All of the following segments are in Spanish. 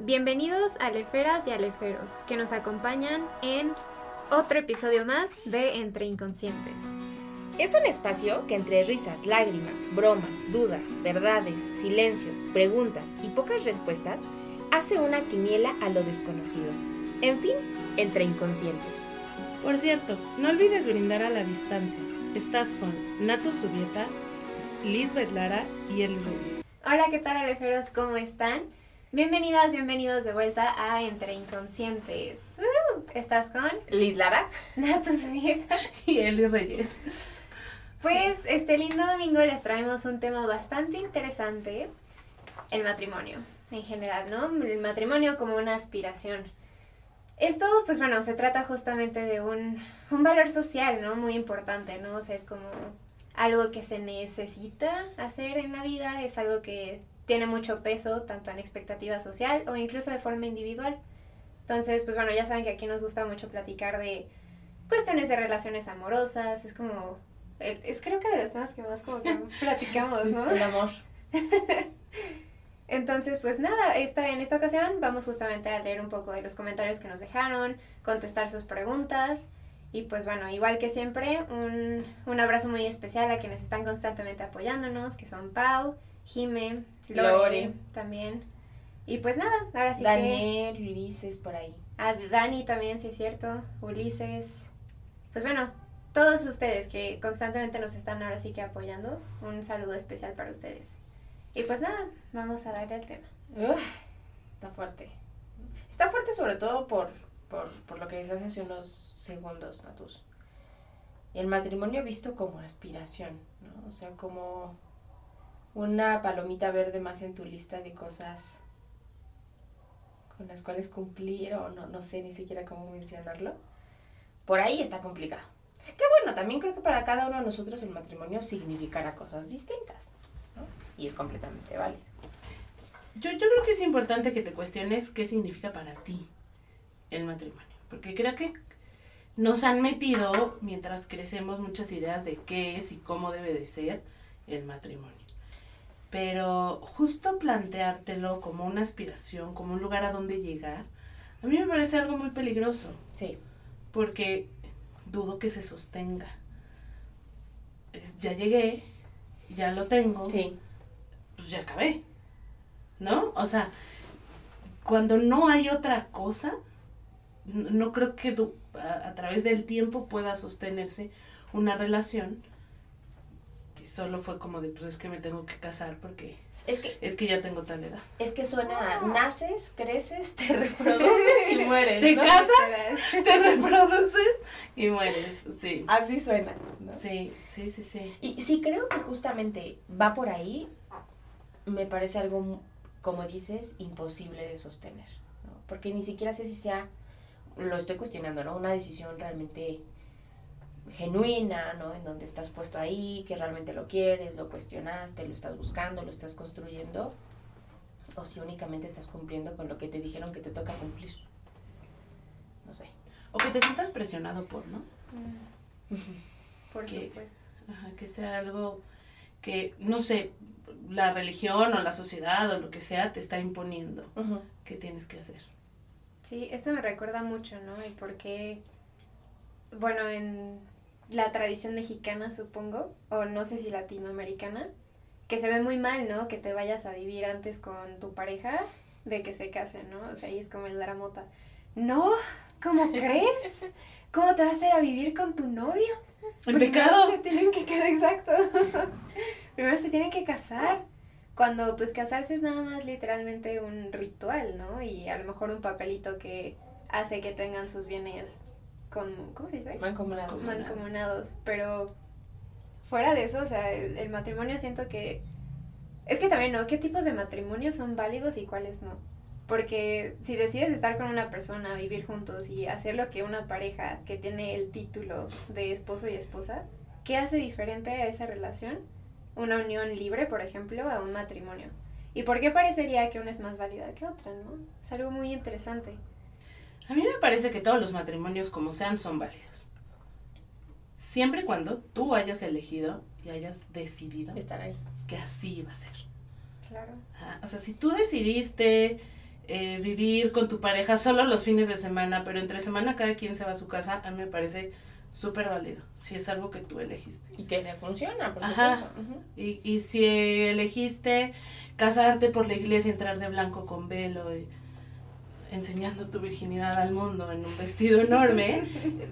Bienvenidos a Leferas y Aleferos, que nos acompañan en otro episodio más de Entre Inconscientes. Es un espacio que entre risas, lágrimas, bromas, dudas, verdades, silencios, preguntas y pocas respuestas hace una quiniela a lo desconocido. En fin, entre inconscientes. Por cierto, no olvides brindar a la distancia. Estás con Nato Subieta, Lisbeth Lara y el Rubio. Hola, ¿qué tal Aleferos? ¿Cómo están? Bienvenidas, bienvenidos de vuelta a Entre Inconscientes. Uh, ¿Estás con? Liz Lara. Nato. Y Eli Reyes. Pues este lindo domingo les traemos un tema bastante interesante, el matrimonio en general, ¿no? El matrimonio como una aspiración. Esto, pues bueno, se trata justamente de un, un valor social, ¿no? Muy importante, ¿no? O sea, es como algo que se necesita hacer en la vida, es algo que tiene mucho peso, tanto en expectativa social o incluso de forma individual. Entonces, pues bueno, ya saben que aquí nos gusta mucho platicar de cuestiones de relaciones amorosas, es como es creo que de los temas que más como que platicamos, ¿no? El amor. Entonces, pues nada, esta, en esta ocasión vamos justamente a leer un poco de los comentarios que nos dejaron, contestar sus preguntas. Y pues bueno, igual que siempre, un, un abrazo muy especial a quienes están constantemente apoyándonos, que son Pau, Jime, Lore, Lore. también. Y pues nada, ahora sí Daniel, Ulises, por ahí. A Dani también, sí es cierto, Ulises. Pues bueno, todos ustedes que constantemente nos están ahora sí que apoyando, un saludo especial para ustedes. Y pues nada, vamos a darle al tema. Uf, está fuerte. Está fuerte sobre todo por, por, por lo que decías hace unos segundos, Natus. El matrimonio visto como aspiración, ¿no? O sea, como una palomita verde más en tu lista de cosas con las cuales cumplir o no, no sé ni siquiera cómo mencionarlo. Por ahí está complicado. Que bueno, también creo que para cada uno de nosotros el matrimonio significará cosas distintas. Y es completamente válido. Yo, yo creo que es importante que te cuestiones qué significa para ti el matrimonio. Porque creo que nos han metido, mientras crecemos, muchas ideas de qué es y cómo debe de ser el matrimonio. Pero justo planteártelo como una aspiración, como un lugar a donde llegar, a mí me parece algo muy peligroso. Sí. Porque dudo que se sostenga. Es, ya llegué, ya lo tengo, Sí. pues ya acabé. ¿No? O sea, cuando no hay otra cosa, no creo que a, a través del tiempo pueda sostenerse una relación solo fue como de, pues es que me tengo que casar porque Es que, es que ya tengo tal edad. es que suena, a naces, creces, te reproduces y mueres. ¿Te ¿no? casas? Te reproduces y mueres. Sí. Así suena. ¿no? Sí, sí, sí, sí. Y sí creo que justamente va por ahí, me parece algo, como dices, imposible de sostener, ¿no? Porque ni siquiera sé si sea, lo estoy cuestionando, ¿no? Una decisión realmente genuina, ¿no? En donde estás puesto ahí, que realmente lo quieres, lo cuestionaste, lo estás buscando, lo estás construyendo, o si únicamente estás cumpliendo con lo que te dijeron que te toca cumplir. No sé. O que te sientas presionado por, ¿no? Por ¿Qué? supuesto. Ajá, que sea algo que, no sé, la religión o la sociedad o lo que sea te está imponiendo que tienes que hacer. Sí, esto me recuerda mucho, ¿no? Y por qué, bueno, en la tradición mexicana, supongo, o no sé si latinoamericana, que se ve muy mal, ¿no? Que te vayas a vivir antes con tu pareja de que se casen, ¿no? O sea, ahí es como el dramota. No, ¿cómo crees? ¿Cómo te vas a ir a vivir con tu novio? El Primero pecado. Se tienen que quedar, exacto. Primero se tienen que casar. Cuando pues casarse es nada más literalmente un ritual, ¿no? Y a lo mejor un papelito que hace que tengan sus bienes con, ¿cómo se dice? Mancomunados. Man- mancomunados. Pero fuera de eso, o sea, el, el matrimonio siento que... Es que también, ¿no? ¿Qué tipos de matrimonios son válidos y cuáles no? Porque si decides estar con una persona, vivir juntos y hacer lo que una pareja que tiene el título de esposo y esposa, ¿qué hace diferente a esa relación? Una unión libre, por ejemplo, a un matrimonio. ¿Y por qué parecería que una es más válida que otra, no? Es algo muy interesante. A mí me parece que todos los matrimonios como sean son válidos. Siempre y cuando tú hayas elegido y hayas decidido Estar ahí. que así iba a ser. Claro. Ajá, O sea, si tú decidiste eh, vivir con tu pareja solo los fines de semana, pero entre semana cada quien se va a su casa, a mí me parece súper válido, si es algo que tú elegiste. Y que te funciona, por Ajá. supuesto. Y, y si elegiste casarte por la iglesia, entrar de blanco con velo, y enseñando tu virginidad al mundo en un vestido enorme,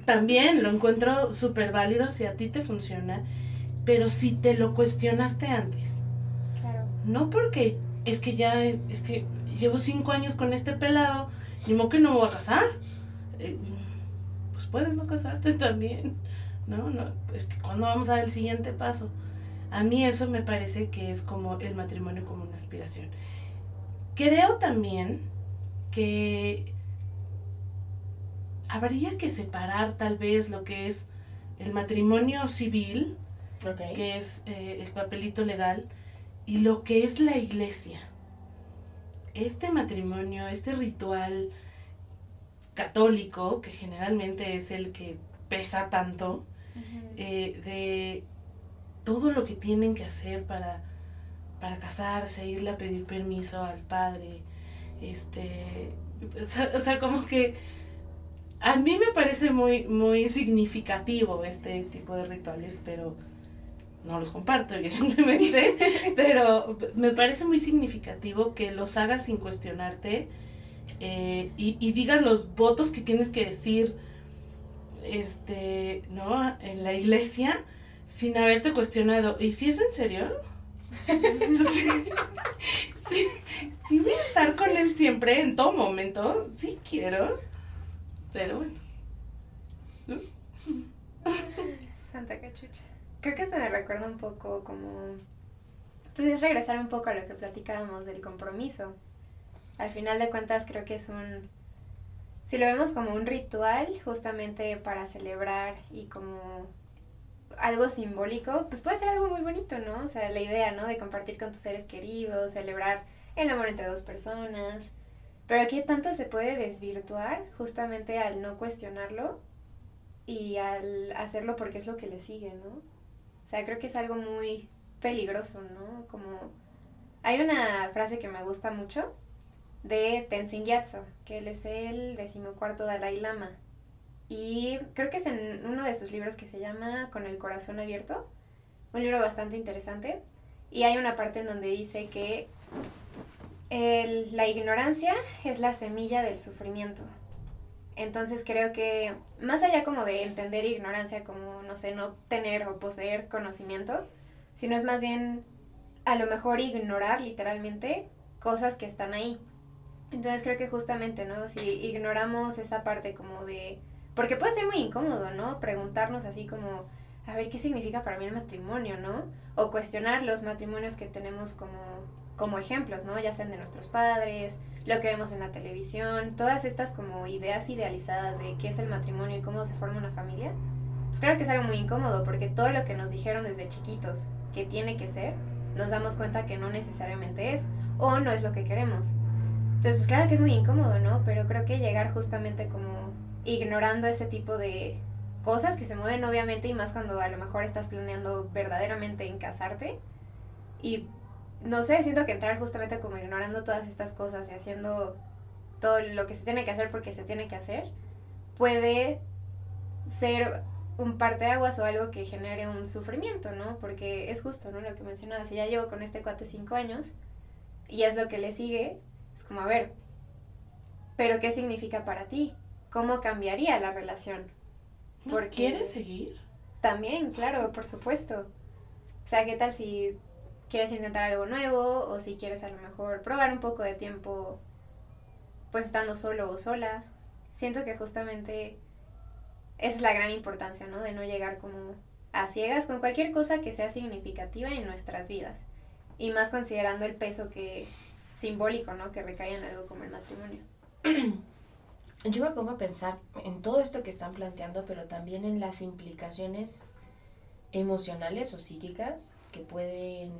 también lo encuentro súper válido si a ti te funciona, pero si te lo cuestionaste antes. Claro. No porque es que ya, es que llevo cinco años con este pelado, ni modo que no me voy a casar. Eh, pues puedes no casarte también, ¿no? no es que cuando vamos a dar el siguiente paso. A mí eso me parece que es como el matrimonio como una aspiración. Creo también que habría que separar tal vez lo que es el matrimonio civil, que es eh, el papelito legal, y lo que es la iglesia. Este matrimonio, este ritual católico, que generalmente es el que pesa tanto, eh, de todo lo que tienen que hacer para, para casarse, irle a pedir permiso al padre, este, o sea, como que a mí me parece muy, muy significativo este tipo de rituales, pero no los comparto, evidentemente, pero me parece muy significativo que los hagas sin cuestionarte eh, y, y digas los votos que tienes que decir, este, ¿no? En la iglesia, sin haberte cuestionado, ¿y si es en serio? sí, sí, sí voy a estar con él siempre, en todo momento, sí quiero, pero bueno. Santa cachucha. Creo que esto me recuerda un poco como... Pues es regresar un poco a lo que platicábamos del compromiso. Al final de cuentas creo que es un... Si lo vemos como un ritual justamente para celebrar y como algo simbólico, pues puede ser algo muy bonito, ¿no? O sea, la idea, ¿no? De compartir con tus seres queridos, celebrar el amor entre dos personas. Pero aquí tanto se puede desvirtuar justamente al no cuestionarlo y al hacerlo porque es lo que le sigue, ¿no? O sea, creo que es algo muy peligroso, ¿no? Como hay una frase que me gusta mucho de Tenzin Gyatso, que él es el decimocuarto Dalai Lama. Y creo que es en uno de sus libros que se llama Con el corazón abierto, un libro bastante interesante. Y hay una parte en donde dice que el- la ignorancia es la semilla del sufrimiento. Entonces creo que más allá como de entender ignorancia como, no sé, no tener o poseer conocimiento, sino es más bien a lo mejor ignorar literalmente cosas que están ahí. Entonces creo que justamente, ¿no? Si ignoramos esa parte como de... Porque puede ser muy incómodo, ¿no? Preguntarnos así como, a ver, ¿qué significa para mí el matrimonio, ¿no? O cuestionar los matrimonios que tenemos como, como ejemplos, ¿no? Ya sean de nuestros padres, lo que vemos en la televisión, todas estas como ideas idealizadas de qué es el matrimonio y cómo se forma una familia. Pues claro que es algo muy incómodo porque todo lo que nos dijeron desde chiquitos que tiene que ser, nos damos cuenta que no necesariamente es o no es lo que queremos. Entonces, pues claro que es muy incómodo, ¿no? Pero creo que llegar justamente como ignorando ese tipo de cosas que se mueven obviamente y más cuando a lo mejor estás planeando verdaderamente en casarte y no sé, siento que entrar justamente como ignorando todas estas cosas y haciendo todo lo que se tiene que hacer porque se tiene que hacer puede ser un parteaguas o algo que genere un sufrimiento, ¿no? Porque es justo, ¿no? Lo que mencionaba, si ya llevo con este cuate cinco años y es lo que le sigue, es como, a ver, ¿pero qué significa para ti? ¿Cómo cambiaría la relación? ¿No Porque- ¿Quieres seguir? También, claro, por supuesto. O sea, ¿qué tal si quieres intentar algo nuevo o si quieres a lo mejor probar un poco de tiempo pues estando solo o sola? Siento que justamente es la gran importancia, ¿no? De no llegar como a ciegas con cualquier cosa que sea significativa en nuestras vidas. Y más considerando el peso que simbólico, ¿no? Que recae en algo como el matrimonio. Yo me pongo a pensar en todo esto que están planteando, pero también en las implicaciones emocionales o psíquicas que pueden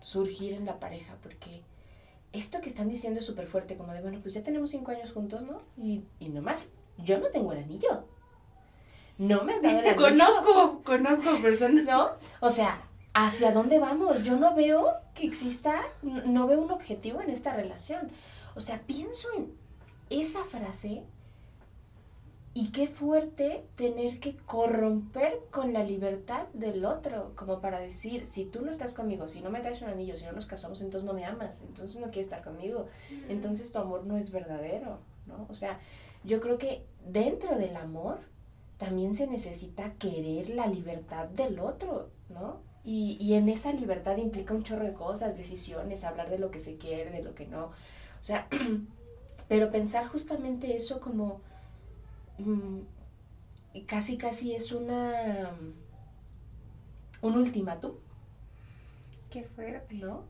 surgir en la pareja, porque esto que están diciendo es súper fuerte, como de, bueno, pues ya tenemos cinco años juntos, ¿no? Y, y nomás, yo no tengo el anillo. No me has dado el anillo. Conozco, conozco personas. ¿No? O sea, ¿hacia dónde vamos? Yo no veo que exista, n- no veo un objetivo en esta relación. O sea, pienso en esa frase y qué fuerte tener que corromper con la libertad del otro, como para decir, si tú no estás conmigo, si no me traes un anillo, si no nos casamos, entonces no me amas, entonces no quieres estar conmigo, entonces tu amor no es verdadero, ¿no? O sea, yo creo que dentro del amor también se necesita querer la libertad del otro, ¿no? Y, y en esa libertad implica un chorro de cosas, decisiones, hablar de lo que se quiere, de lo que no. O sea, pero pensar justamente eso como casi casi es una un ultimátum, Qué fuerte. ¿no?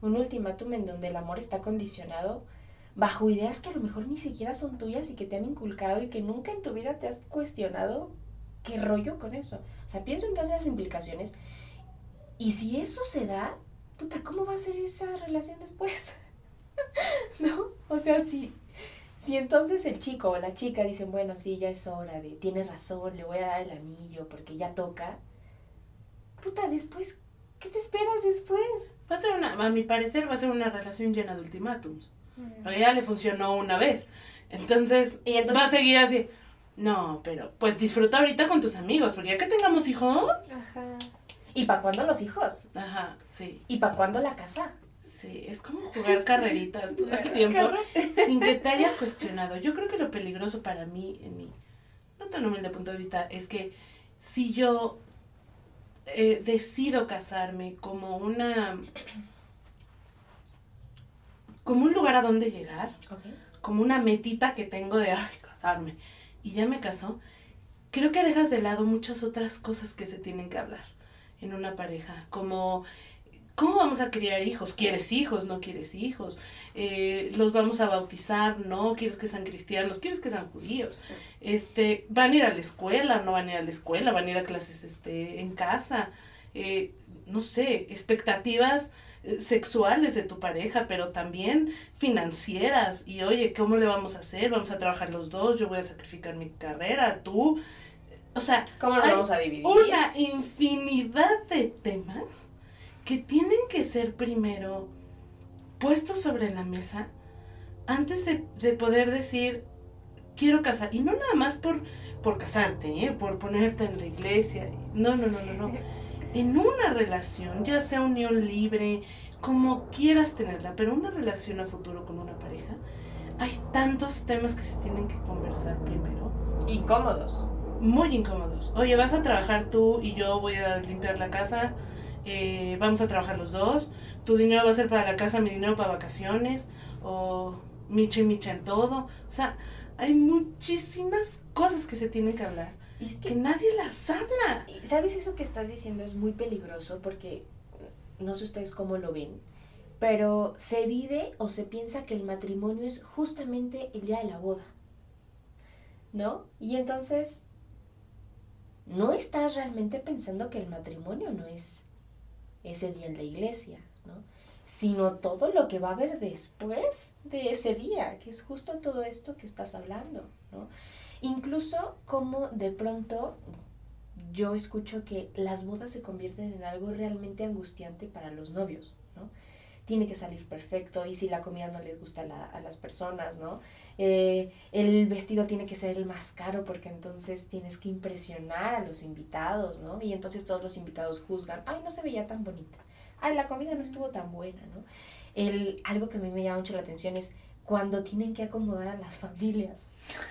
Un ultimátum en donde el amor está condicionado bajo ideas que a lo mejor ni siquiera son tuyas y que te han inculcado y que nunca en tu vida te has cuestionado qué rollo con eso. O sea, pienso en todas las implicaciones y si eso se da, puta, ¿cómo va a ser esa relación después? ¿No? O sea, si, si entonces el chico o la chica dicen, bueno, sí, ya es hora de, tiene razón, le voy a dar el anillo porque ya toca, puta, después, ¿qué te esperas después? Va a ser una, a mi parecer, va a ser una relación llena de ultimátums. Mm. Porque ya le funcionó una vez. Entonces, Y entonces- va a seguir así. No, pero pues disfruta ahorita con tus amigos, porque ya que tengamos hijos. Ajá. ¿Y para cuándo los hijos? Ajá, sí. ¿Y para cuándo la casa? Sí, es como jugar carreritas todo el tiempo sin que te hayas cuestionado. Yo creo que lo peligroso para mí, en mi no tan humilde punto de vista, es que si yo eh, decido casarme como una como un lugar a donde llegar, como una metita que tengo de ay, casarme y ya me casó, creo que dejas de lado muchas otras cosas que se tienen que hablar en una pareja, como ¿Cómo vamos a criar hijos? ¿Quieres hijos? ¿No quieres hijos? Eh, ¿Los vamos a bautizar? ¿No? ¿Quieres que sean cristianos? ¿Quieres que sean judíos? Este, ¿Van a ir a la escuela? ¿No van a ir a la escuela? ¿Van a ir a clases este, en casa? Eh, no sé, expectativas eh, sexuales de tu pareja, pero también financieras. Y oye, ¿cómo le vamos a hacer? ¿Vamos a trabajar los dos? ¿Yo voy a sacrificar mi carrera? ¿Tú? O sea, ¿Cómo nos vamos a dividir? una infinidad de temas que tienen que ser primero puestos sobre la mesa antes de, de poder decir quiero casar y no nada más por por casarte ¿eh? por ponerte en la iglesia no no no no no en una relación ya sea unión libre como quieras tenerla pero una relación a futuro con una pareja hay tantos temas que se tienen que conversar primero Incómodos. muy incómodos. Oye, vas a trabajar tú y yo voy a limpiar la casa. Eh, vamos a trabajar los dos. Tu dinero va a ser para la casa, mi dinero para vacaciones. O micha y micha en todo. O sea, hay muchísimas cosas que se tienen que hablar Y es que que, nadie las habla. ¿sabes? Eso que estás diciendo es muy peligroso porque no sé ustedes cómo lo ven, pero se vive o se piensa que el matrimonio es justamente el día de la boda. ¿No? Y entonces, no estás realmente pensando que el matrimonio no es ese día en la iglesia, ¿no? Sino todo lo que va a haber después de ese día, que es justo todo esto que estás hablando, ¿no? Incluso como de pronto yo escucho que las bodas se convierten en algo realmente angustiante para los novios, ¿no? Tiene que salir perfecto y si la comida no les gusta la- a las personas, ¿no? Eh, el vestido tiene que ser el más caro porque entonces tienes que impresionar a los invitados, ¿no? Y entonces todos los invitados juzgan, ay, no se veía tan bonita, ay, la comida no estuvo tan buena, ¿no? El, algo que a mí me llama mucho la atención es cuando tienen que acomodar a las familias.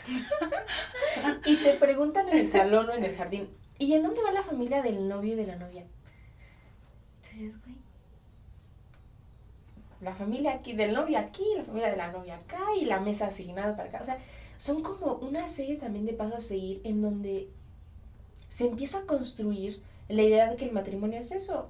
y te preguntan en el salón o en el jardín, ¿y en dónde va la familia del novio y de la novia? Entonces, güey, la familia aquí, del novio aquí, la familia de la novia acá y la mesa asignada para acá. O sea, son como una serie también de pasos a seguir en donde se empieza a construir la idea de que el matrimonio es eso.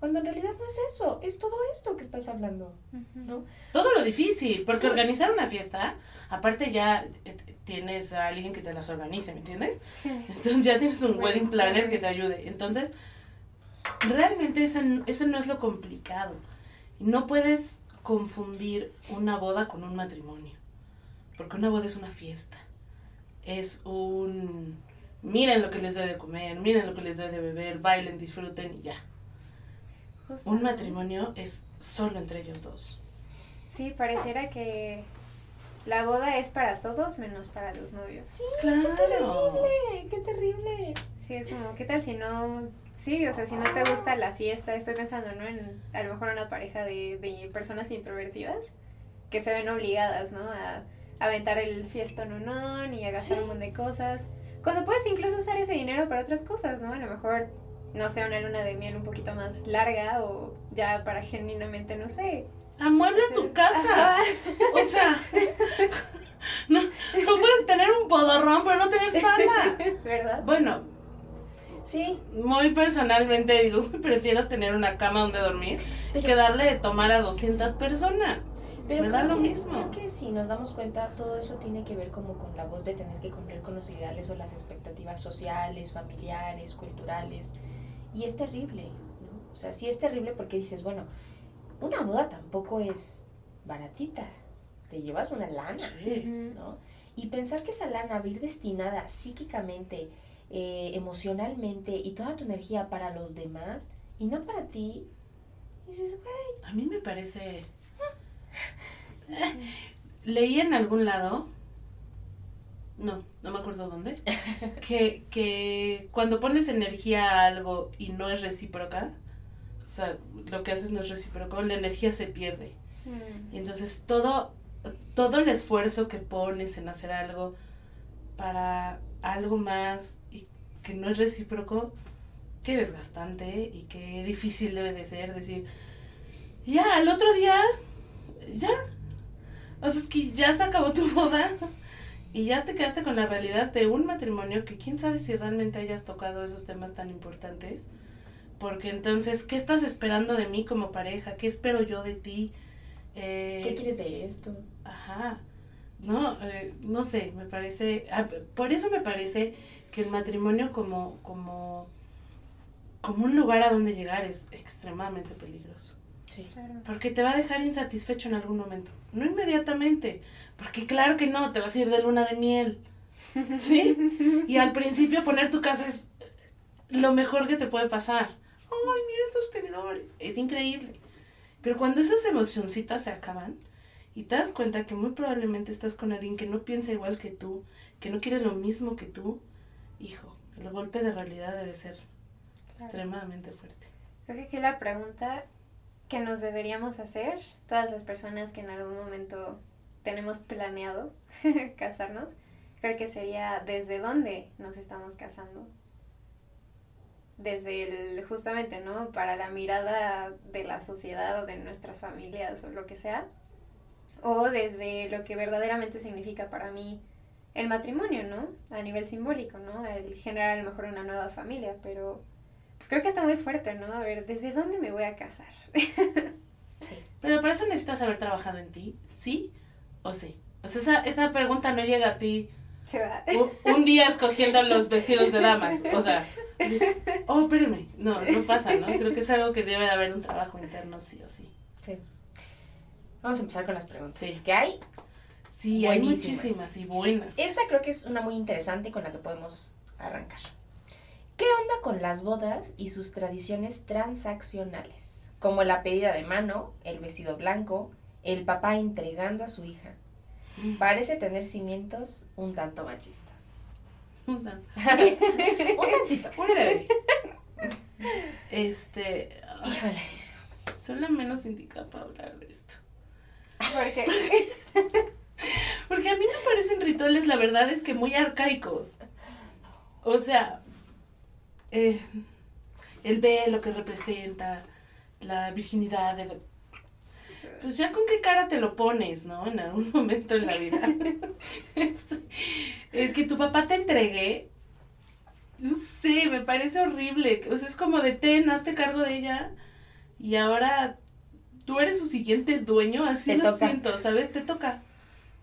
Cuando en realidad no es eso, es todo esto que estás hablando, ¿no? Todo lo difícil, porque Sí. organizar una fiesta, aparte ya eh, tienes a alguien que te las organice, ¿me entiendes? Entonces ya tienes un Wedding wedding planner que te planners. ayude. Entonces, realmente eso, eso no es lo complicado. No puedes confundir una boda con un matrimonio. Porque una boda es una fiesta. Es un... Miren lo que les doy de comer, miren lo que les doy de beber, bailen, disfruten y ya. Justo. Un matrimonio es solo entre ellos dos. Sí, pareciera que la boda es para todos menos para los novios. Sí, Claro. ¡Qué terrible! ¡Qué terrible! es como, ¿qué tal si no... Sí, o sea, si no te gusta la fiesta, estoy pensando, ¿no? En a lo mejor una pareja de, de personas introvertidas que se ven obligadas, ¿no? A, a aventar el fiestón unón y a gastar un montón de cosas. Cuando puedes incluso usar ese dinero para otras cosas, ¿no? A lo mejor, no sé, una luna de miel un poquito más larga o ya para genuinamente, no sé. Amuebla hacer- tu casa. Ajá. O sea, no, no puedes tener un podorrón, pero no tener sala. ¿Verdad? Bueno, Sí, muy personalmente digo, prefiero tener una cama donde dormir Pero- que darle de tomar a 200 personas. pero Me da lo que, mismo. creo que si nos damos cuenta, todo eso tiene que ver como con la voz de tener que cumplir con los ideales o las expectativas sociales, familiares, culturales. Y es terrible, ¿no? O sea, sí es terrible porque dices, bueno, una boda tampoco es baratita. Te llevas una lana. Sí. ¿no? Y pensar que esa lana va a ir destinada psíquicamente, eh, emocionalmente y toda tu energía para los demás y no para ti, dices, güey, A mí me parece... Leí en algún lado, no, no me acuerdo dónde, que, que cuando pones energía a algo y no es recíproca, o sea, lo que haces no es recíproco, la energía se pierde. Mm. Y entonces todo, todo el esfuerzo que pones en hacer algo para algo más y que no es recíproco, qué desgastante y qué difícil debe de ser decir, ya, al otro día, ya. O sea, es que ya se acabó tu boda y ya te quedaste con la realidad de un matrimonio que quién sabe si realmente hayas tocado esos temas tan importantes. Porque entonces, ¿qué estás esperando de mí como pareja? ¿Qué espero yo de ti? Eh, ¿qué quieres de esto? Ajá. No, eh, no sé, me parece. ah, por eso me parece que el matrimonio como, como, como un lugar a donde llegar es extremadamente peligroso. Sí. Claro. Porque te va a dejar insatisfecho en algún momento. No inmediatamente. Porque claro que no, te vas a ir de luna de miel. ¿Sí? Y al principio poner tu casa es lo mejor que te puede pasar. Ay, mira estos tenedores. Es increíble. Pero cuando esas emocioncitas se acaban y te das cuenta que muy probablemente estás con alguien que no piensa igual que tú, que no quiere lo mismo que tú, hijo, el golpe de realidad debe ser extremadamente fuerte. Creo que aquí la pregunta que nos deberíamos hacer, todas las personas que en algún momento tenemos planeado casarnos, creo que sería desde dónde nos estamos casando. Desde el, justamente, ¿no? Para la mirada de la sociedad o de nuestras familias o lo que sea. O desde lo que verdaderamente significa para mí el matrimonio, ¿no? A nivel simbólico, ¿no? El generar a lo mejor una nueva familia, pero pues creo que está muy fuerte, ¿no? A ver, ¿desde dónde me voy a casar? Sí. Pero para eso necesitas haber trabajado en ti, ¿sí o sí? O sea, esa, esa pregunta no llega a ti Se va. un día escogiendo los vestidos de damas. O sea, oh, espérame. No, no pasa, ¿no? Creo que es algo que debe de haber un trabajo interno, sí o sí. Sí. Vamos a empezar con las preguntas. Sí. ¿Qué hay? Sí, hay muchísimas y buenas. Esta creo que es una muy interesante con la que podemos arrancar. ¿Qué onda con las bodas y sus tradiciones transaccionales? Como la pedida de mano, el vestido blanco, el papá entregando a su hija. Parece tener cimientos un tanto machistas. Un tanto. un tantito. Un. Este. Híjole. Soy la menos indicada para hablar de esto. Porque Porque a mí me parecen rituales, la verdad es que muy arcaicos. O sea, eh, el velo que representa la virginidad. de la- Pues ya con qué cara te lo pones, ¿no? En algún momento en la vida. Este, el que tu papá te entregue, no sé, me parece horrible. O sea, es como de ten, hazte cargo de ella. Y ahora tú eres su siguiente dueño, así Te lo toca. siento, ¿sabes? Te toca.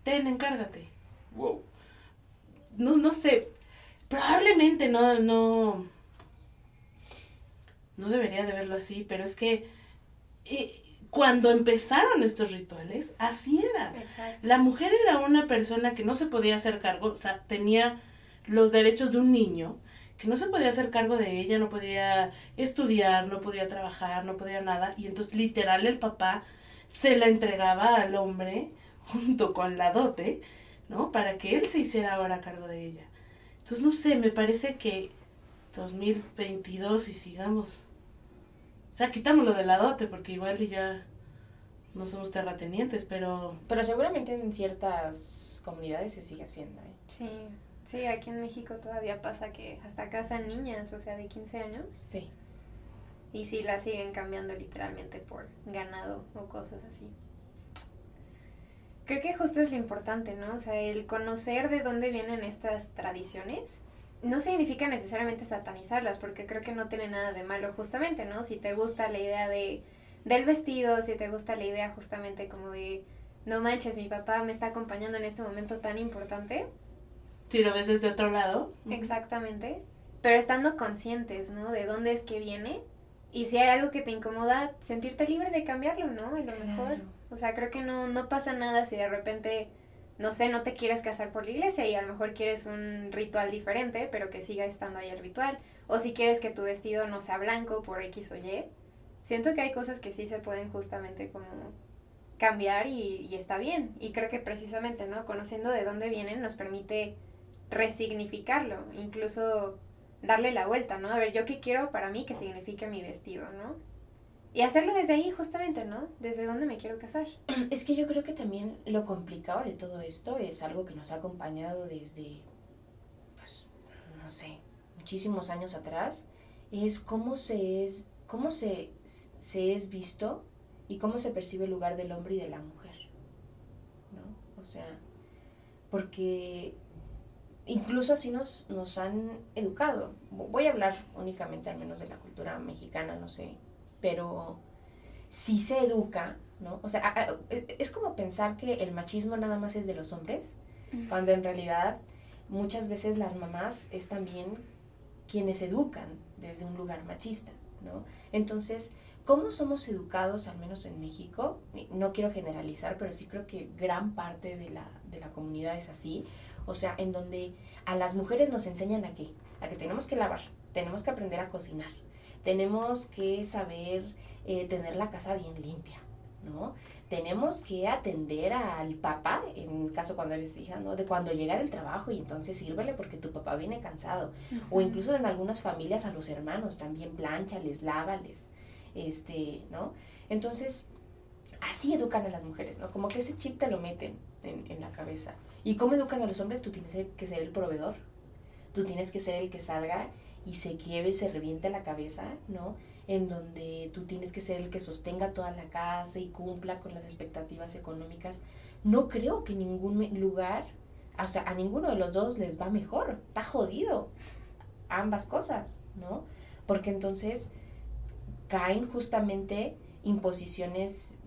Ten, encárgate. Wow. No, no sé. Probablemente no, no. No debería de verlo así, pero es que eh, cuando empezaron estos rituales, así era. Exacto. La mujer era una persona que no se podía hacer cargo, o sea, tenía los derechos de un niño, que no se podía hacer cargo de ella, no podía estudiar, no podía trabajar, no podía nada, y entonces literal el papá se la entregaba al hombre junto con la dote, ¿no? Para que él se hiciera ahora cargo de ella. Entonces, no sé, me parece que 2022 y sigamos. O sea, quitamos lo de la dote porque igual ya no somos terratenientes, pero... Pero seguramente en ciertas comunidades se sigue haciendo, ¿eh? Sí, sí, aquí en México todavía pasa que hasta casan niñas, o sea, de 15 años. Sí. Y sí la siguen cambiando literalmente por ganado o cosas así. Creo que justo es lo importante, ¿no? O sea, el conocer de dónde vienen estas tradiciones no significa necesariamente satanizarlas, porque creo que no tiene nada de malo justamente, ¿no? Si te gusta la idea de del vestido, si te gusta la idea justamente como de no manches, mi papá me está acompañando en este momento tan importante. Si lo ves desde otro lado. Exactamente. Pero estando conscientes, ¿no? De dónde es que viene y si hay algo que te incomoda, sentirte libre de cambiarlo, ¿no? A lo mejor. O sea, creo que no, no pasa nada si de repente, no sé, no te quieres casar por la iglesia y a lo mejor quieres un ritual diferente, pero que siga estando ahí el ritual. O si quieres que tu vestido no sea blanco por X o Y. Siento que hay cosas que sí se pueden justamente como cambiar y, y está bien. Y creo que precisamente, ¿no? Conociendo de dónde vienen nos permite resignificarlo. Incluso darle la vuelta, ¿no? A ver, yo qué quiero para mí que signifique mi vestido, ¿no? Y hacerlo desde ahí justamente, ¿no? Desde dónde me quiero casar. Es que yo creo que también lo complicado de todo esto es algo que nos ha acompañado desde, pues, no sé, muchísimos años atrás, es cómo se es, cómo se, se es visto y cómo se percibe el lugar del hombre y de la mujer, ¿no? O sea, porque incluso así nos, nos han educado. Voy a hablar únicamente al menos de la cultura mexicana, no sé, pero sí se educa, ¿no? O sea, e, es como pensar que el machismo nada más es de los hombres, cuando en realidad muchas veces las mamás es también quienes educan desde un lugar machista, ¿no? Entonces, ¿cómo somos educados, al menos en México? No quiero generalizar, pero sí creo que gran parte de la, de la comunidad es así o sea, en donde a las mujeres nos enseñan a qué, a que tenemos que lavar, tenemos que aprender a cocinar, tenemos que saber eh, tener la casa bien limpia, ¿no? Tenemos que atender al papá, en caso cuando eres hija, ¿no? De cuando llega del trabajo y entonces sírvele porque tu papá viene cansado. O incluso en algunas familias a los hermanos también planchales, lávales, este, ¿no? Entonces, así educan a las mujeres, ¿no? Como que ese chip te lo meten en, en la cabeza. ¿Y cómo educan a los hombres? Tú tienes que ser el proveedor. Tú tienes que ser el que salga y se quiebre y se reviente la cabeza, ¿no? En donde tú tienes que ser el que sostenga toda la casa y cumpla con las expectativas económicas. No creo que ningún lugar, o sea, a ninguno de los dos les va mejor. Está jodido. Ambas cosas, ¿no? Porque entonces caen justamente imposiciones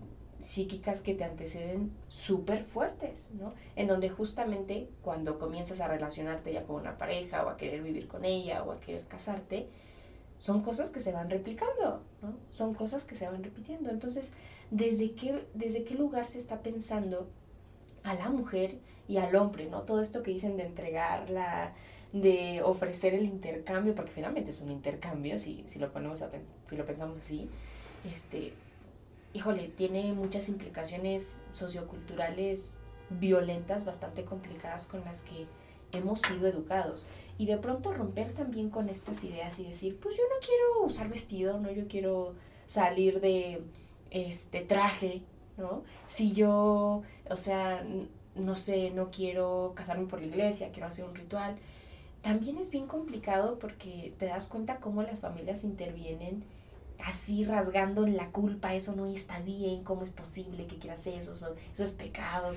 psíquicas que te anteceden súper fuertes, ¿no? En donde justamente cuando comienzas a relacionarte ya con una pareja o a querer vivir con ella o a querer casarte, son cosas que se van replicando, ¿no? Son cosas que se van repitiendo. Entonces, ¿desde qué, desde qué lugar se está pensando a la mujer y al hombre, ¿no? Todo esto que dicen de entregarla, de ofrecer el intercambio, porque finalmente es un intercambio, si, si lo ponemos a, si lo pensamos así, este, híjole, tiene muchas implicaciones socioculturales violentas, bastante complicadas con las que hemos sido educados. Y de pronto romper también con estas ideas y decir, pues yo no quiero usar vestido, no, yo quiero salir de este traje, ¿no? Si yo, o sea, no sé, no quiero casarme por la iglesia, quiero hacer un ritual. También es bien complicado porque te das cuenta cómo las familias intervienen así rasgando la culpa, eso no está bien, ¿cómo es posible que quieras eso? Eso, eso es pecado.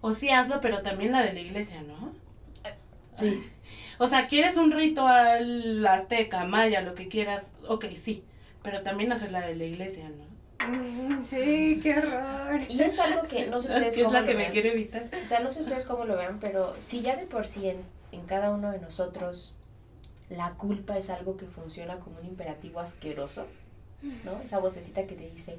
O sí, hazlo, pero también la de la iglesia, ¿no? Sí. O sea, quieres un ritual azteca, maya, lo que quieras, ok, sí, pero también hacer la de la iglesia, ¿no? Sí, qué horror. Y es algo que no sé ustedes es que es la que me quiere evitar. O sea, no sé ustedes cómo lo vean, pero si ya de por sí en, en cada uno de nosotros la culpa es algo que funciona como un imperativo asqueroso, ¿no? Esa vocecita que te dice,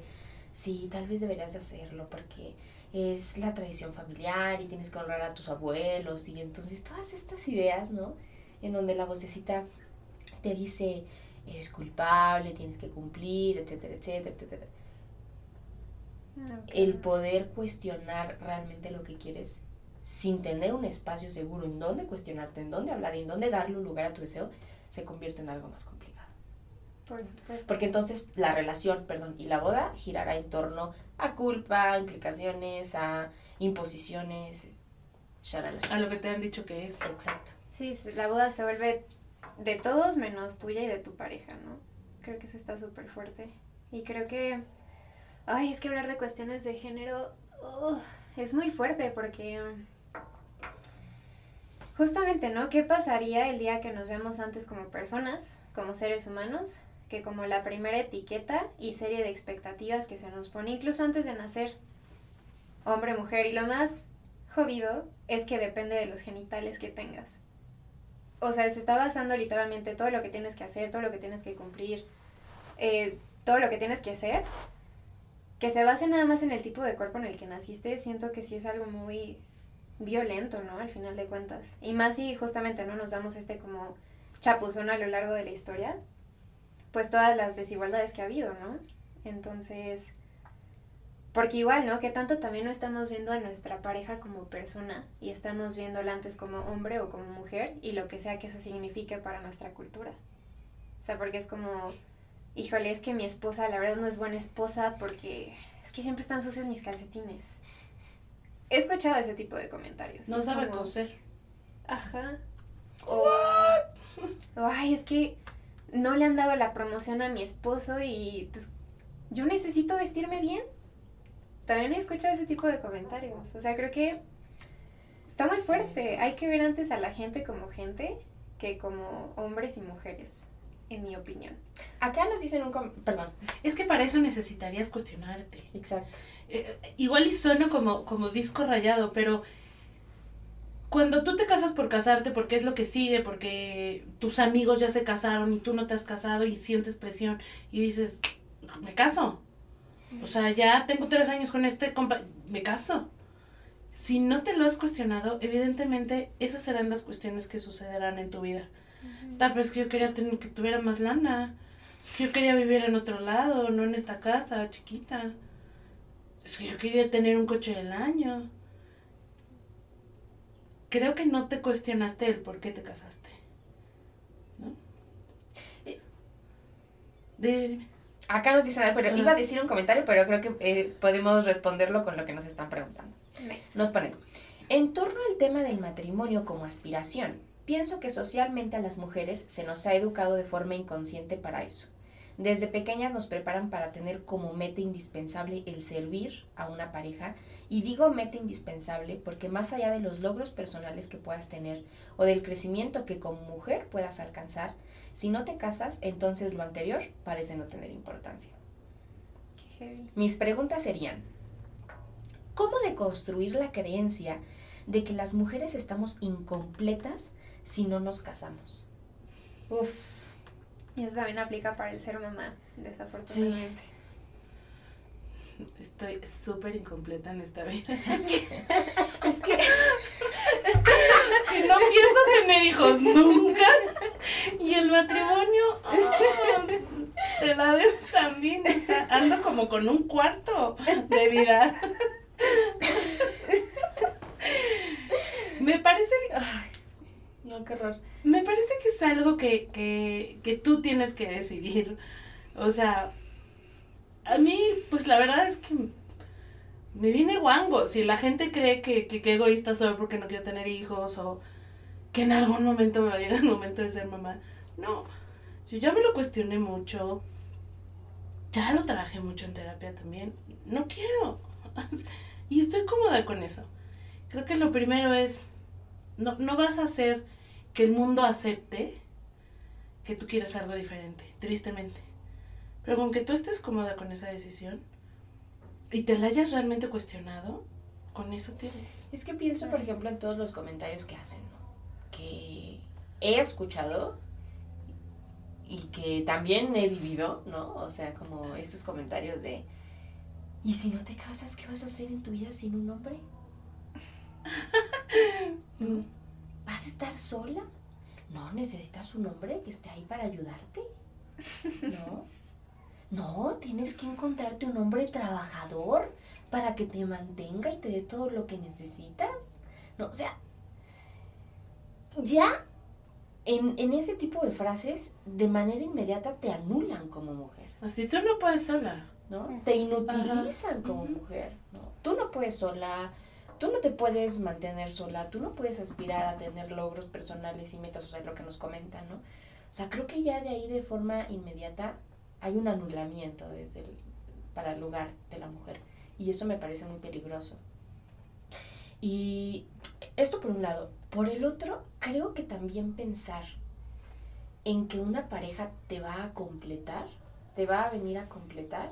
sí, tal vez deberías de hacerlo porque es la tradición familiar y tienes que honrar a tus abuelos y entonces todas estas ideas, ¿no? En donde la vocecita te dice, eres culpable, tienes que cumplir, etcétera, etcétera, etcétera. El poder cuestionar realmente lo que quieres sin tener un espacio seguro en donde cuestionarte, en donde hablar y en donde darle un lugar a tu deseo, se convierte en algo más complicado. Por supuesto. Porque entonces la relación, perdón, y la boda girará en torno a culpa, a implicaciones, a imposiciones, shalala, A shalala. lo que te han dicho que es. Exacto. Sí, la boda se vuelve de todos menos tuya y de tu pareja, ¿no? Creo que eso está súper fuerte. Y creo que, ay, es que hablar de cuestiones de género es muy fuerte porque justamente, ¿no? ¿Qué pasaría el día que nos vemos antes como personas, como seres humanos, que como la primera etiqueta y serie de expectativas que se nos pone incluso antes de nacer? Hombre, mujer, y lo más jodido es que depende de los genitales que tengas. O sea, se está basando literalmente todo lo que tienes que hacer, todo lo que tienes que cumplir, eh, todo lo que tienes que hacer. Que se base nada más en el tipo de cuerpo en el que naciste, siento que sí es algo muy violento, ¿no? Al final de cuentas. Y más si justamente no nos damos este como chapuzón a lo largo de la historia, pues todas las desigualdades que ha habido, ¿no? Entonces, porque igual, ¿no? Que tanto también no estamos viendo a nuestra pareja como persona y estamos viéndola antes como hombre o como mujer y lo que sea que eso signifique para nuestra cultura. O sea, porque es como, híjole, es que mi esposa la verdad no es buena esposa porque es que siempre están sucios mis calcetines. He escuchado ese tipo de comentarios. No sabe como, coser. Ajá. O, o, ay, es que no le han dado la promoción a mi esposo y pues yo necesito vestirme bien. También he escuchado ese tipo de comentarios. O sea, creo que está muy fuerte. Hay que ver antes a la gente como gente que como hombres y mujeres, en mi opinión. Acá nos dicen un... com- Perdón. Es que para eso necesitarías cuestionarte. Exacto. Eh, igual y sueno como, como disco rayado, pero cuando tú te casas por casarte, porque es lo que sigue, porque tus amigos ya se casaron y tú no te has casado y sientes presión y dices, me caso. O sea, ya tengo tres años con este compa, me caso. Si no te lo has cuestionado, evidentemente esas serán las cuestiones que sucederán en tu vida. Ta, pero es que yo quería tener, que tuviera más lana. Es que yo quería vivir en otro lado, no en esta casa chiquita. Es que yo quería tener un coche del año. Creo que no te cuestionaste el por qué te casaste. ¿No? Eh. Dime. Acá nos dicen, pero iba a decir un comentario, pero creo que eh, podemos responderlo con lo que nos están preguntando. Nice. Nos ponen, en torno al tema del matrimonio como aspiración, pienso que socialmente a las mujeres se nos ha educado de forma inconsciente para eso. Desde pequeñas nos preparan para tener como meta indispensable el servir a una pareja y digo meta indispensable porque más allá de los logros personales que puedas tener o del crecimiento que como mujer puedas alcanzar, si no te casas, entonces lo anterior parece no tener importancia. Mis preguntas serían, ¿cómo deconstruir la creencia de que las mujeres estamos incompletas si no nos casamos? Uf, Y eso también aplica para el ser mamá, desafortunadamente. Estoy súper incompleta en esta vida. es que no pienso tener hijos nunca. Y el matrimonio, ah, te la debo también. o sea, ando como con un cuarto de vida. Me parece, qué horror. me parece que es algo que, que, que tú tienes que decidir. O sea, a mí, pues la verdad es que me viene guango. Si la gente cree que, que, egoísta soy porque no quiero tener hijos o que en algún momento me va a llegar el momento de ser mamá. No, yo ya me lo cuestioné mucho. Ya lo trabajé mucho en terapia también. No quiero. Y estoy cómoda con eso. Creo que lo primero es, no, no vas a hacer que el mundo acepte que tú quieres algo diferente, tristemente. Pero con que tú estés cómoda con esa decisión y te la hayas realmente cuestionado, con eso tienes. Es que pienso, por ejemplo, en todos los comentarios que hacen, ¿no? Que he escuchado y que también he vivido, ¿no? O sea, como estos comentarios de, ¿y si no te casas, qué vas a hacer en tu vida sin un hombre? ¿Vas a estar sola? No, necesitas un hombre que esté ahí para ayudarte. ¿No? No, tienes que encontrarte un hombre trabajador para que te mantenga y te dé todo lo que necesitas. No, o sea, ya en, en ese tipo de frases, de manera inmediata te anulan como mujer. Así tú no puedes sola. ¿no? Te inutilizan como mujer, ¿no? Tú no puedes sola, tú no te puedes mantener sola, tú no puedes aspirar a tener logros personales y metas, o sea, lo que nos comentan, ¿no? O sea, creo que ya de ahí de forma inmediata hay un anulamiento desde el, para el lugar de la mujer y eso me parece muy peligroso. Y esto por un lado. Por el otro, creo que también pensar en que una pareja te va a completar, te va a venir a completar,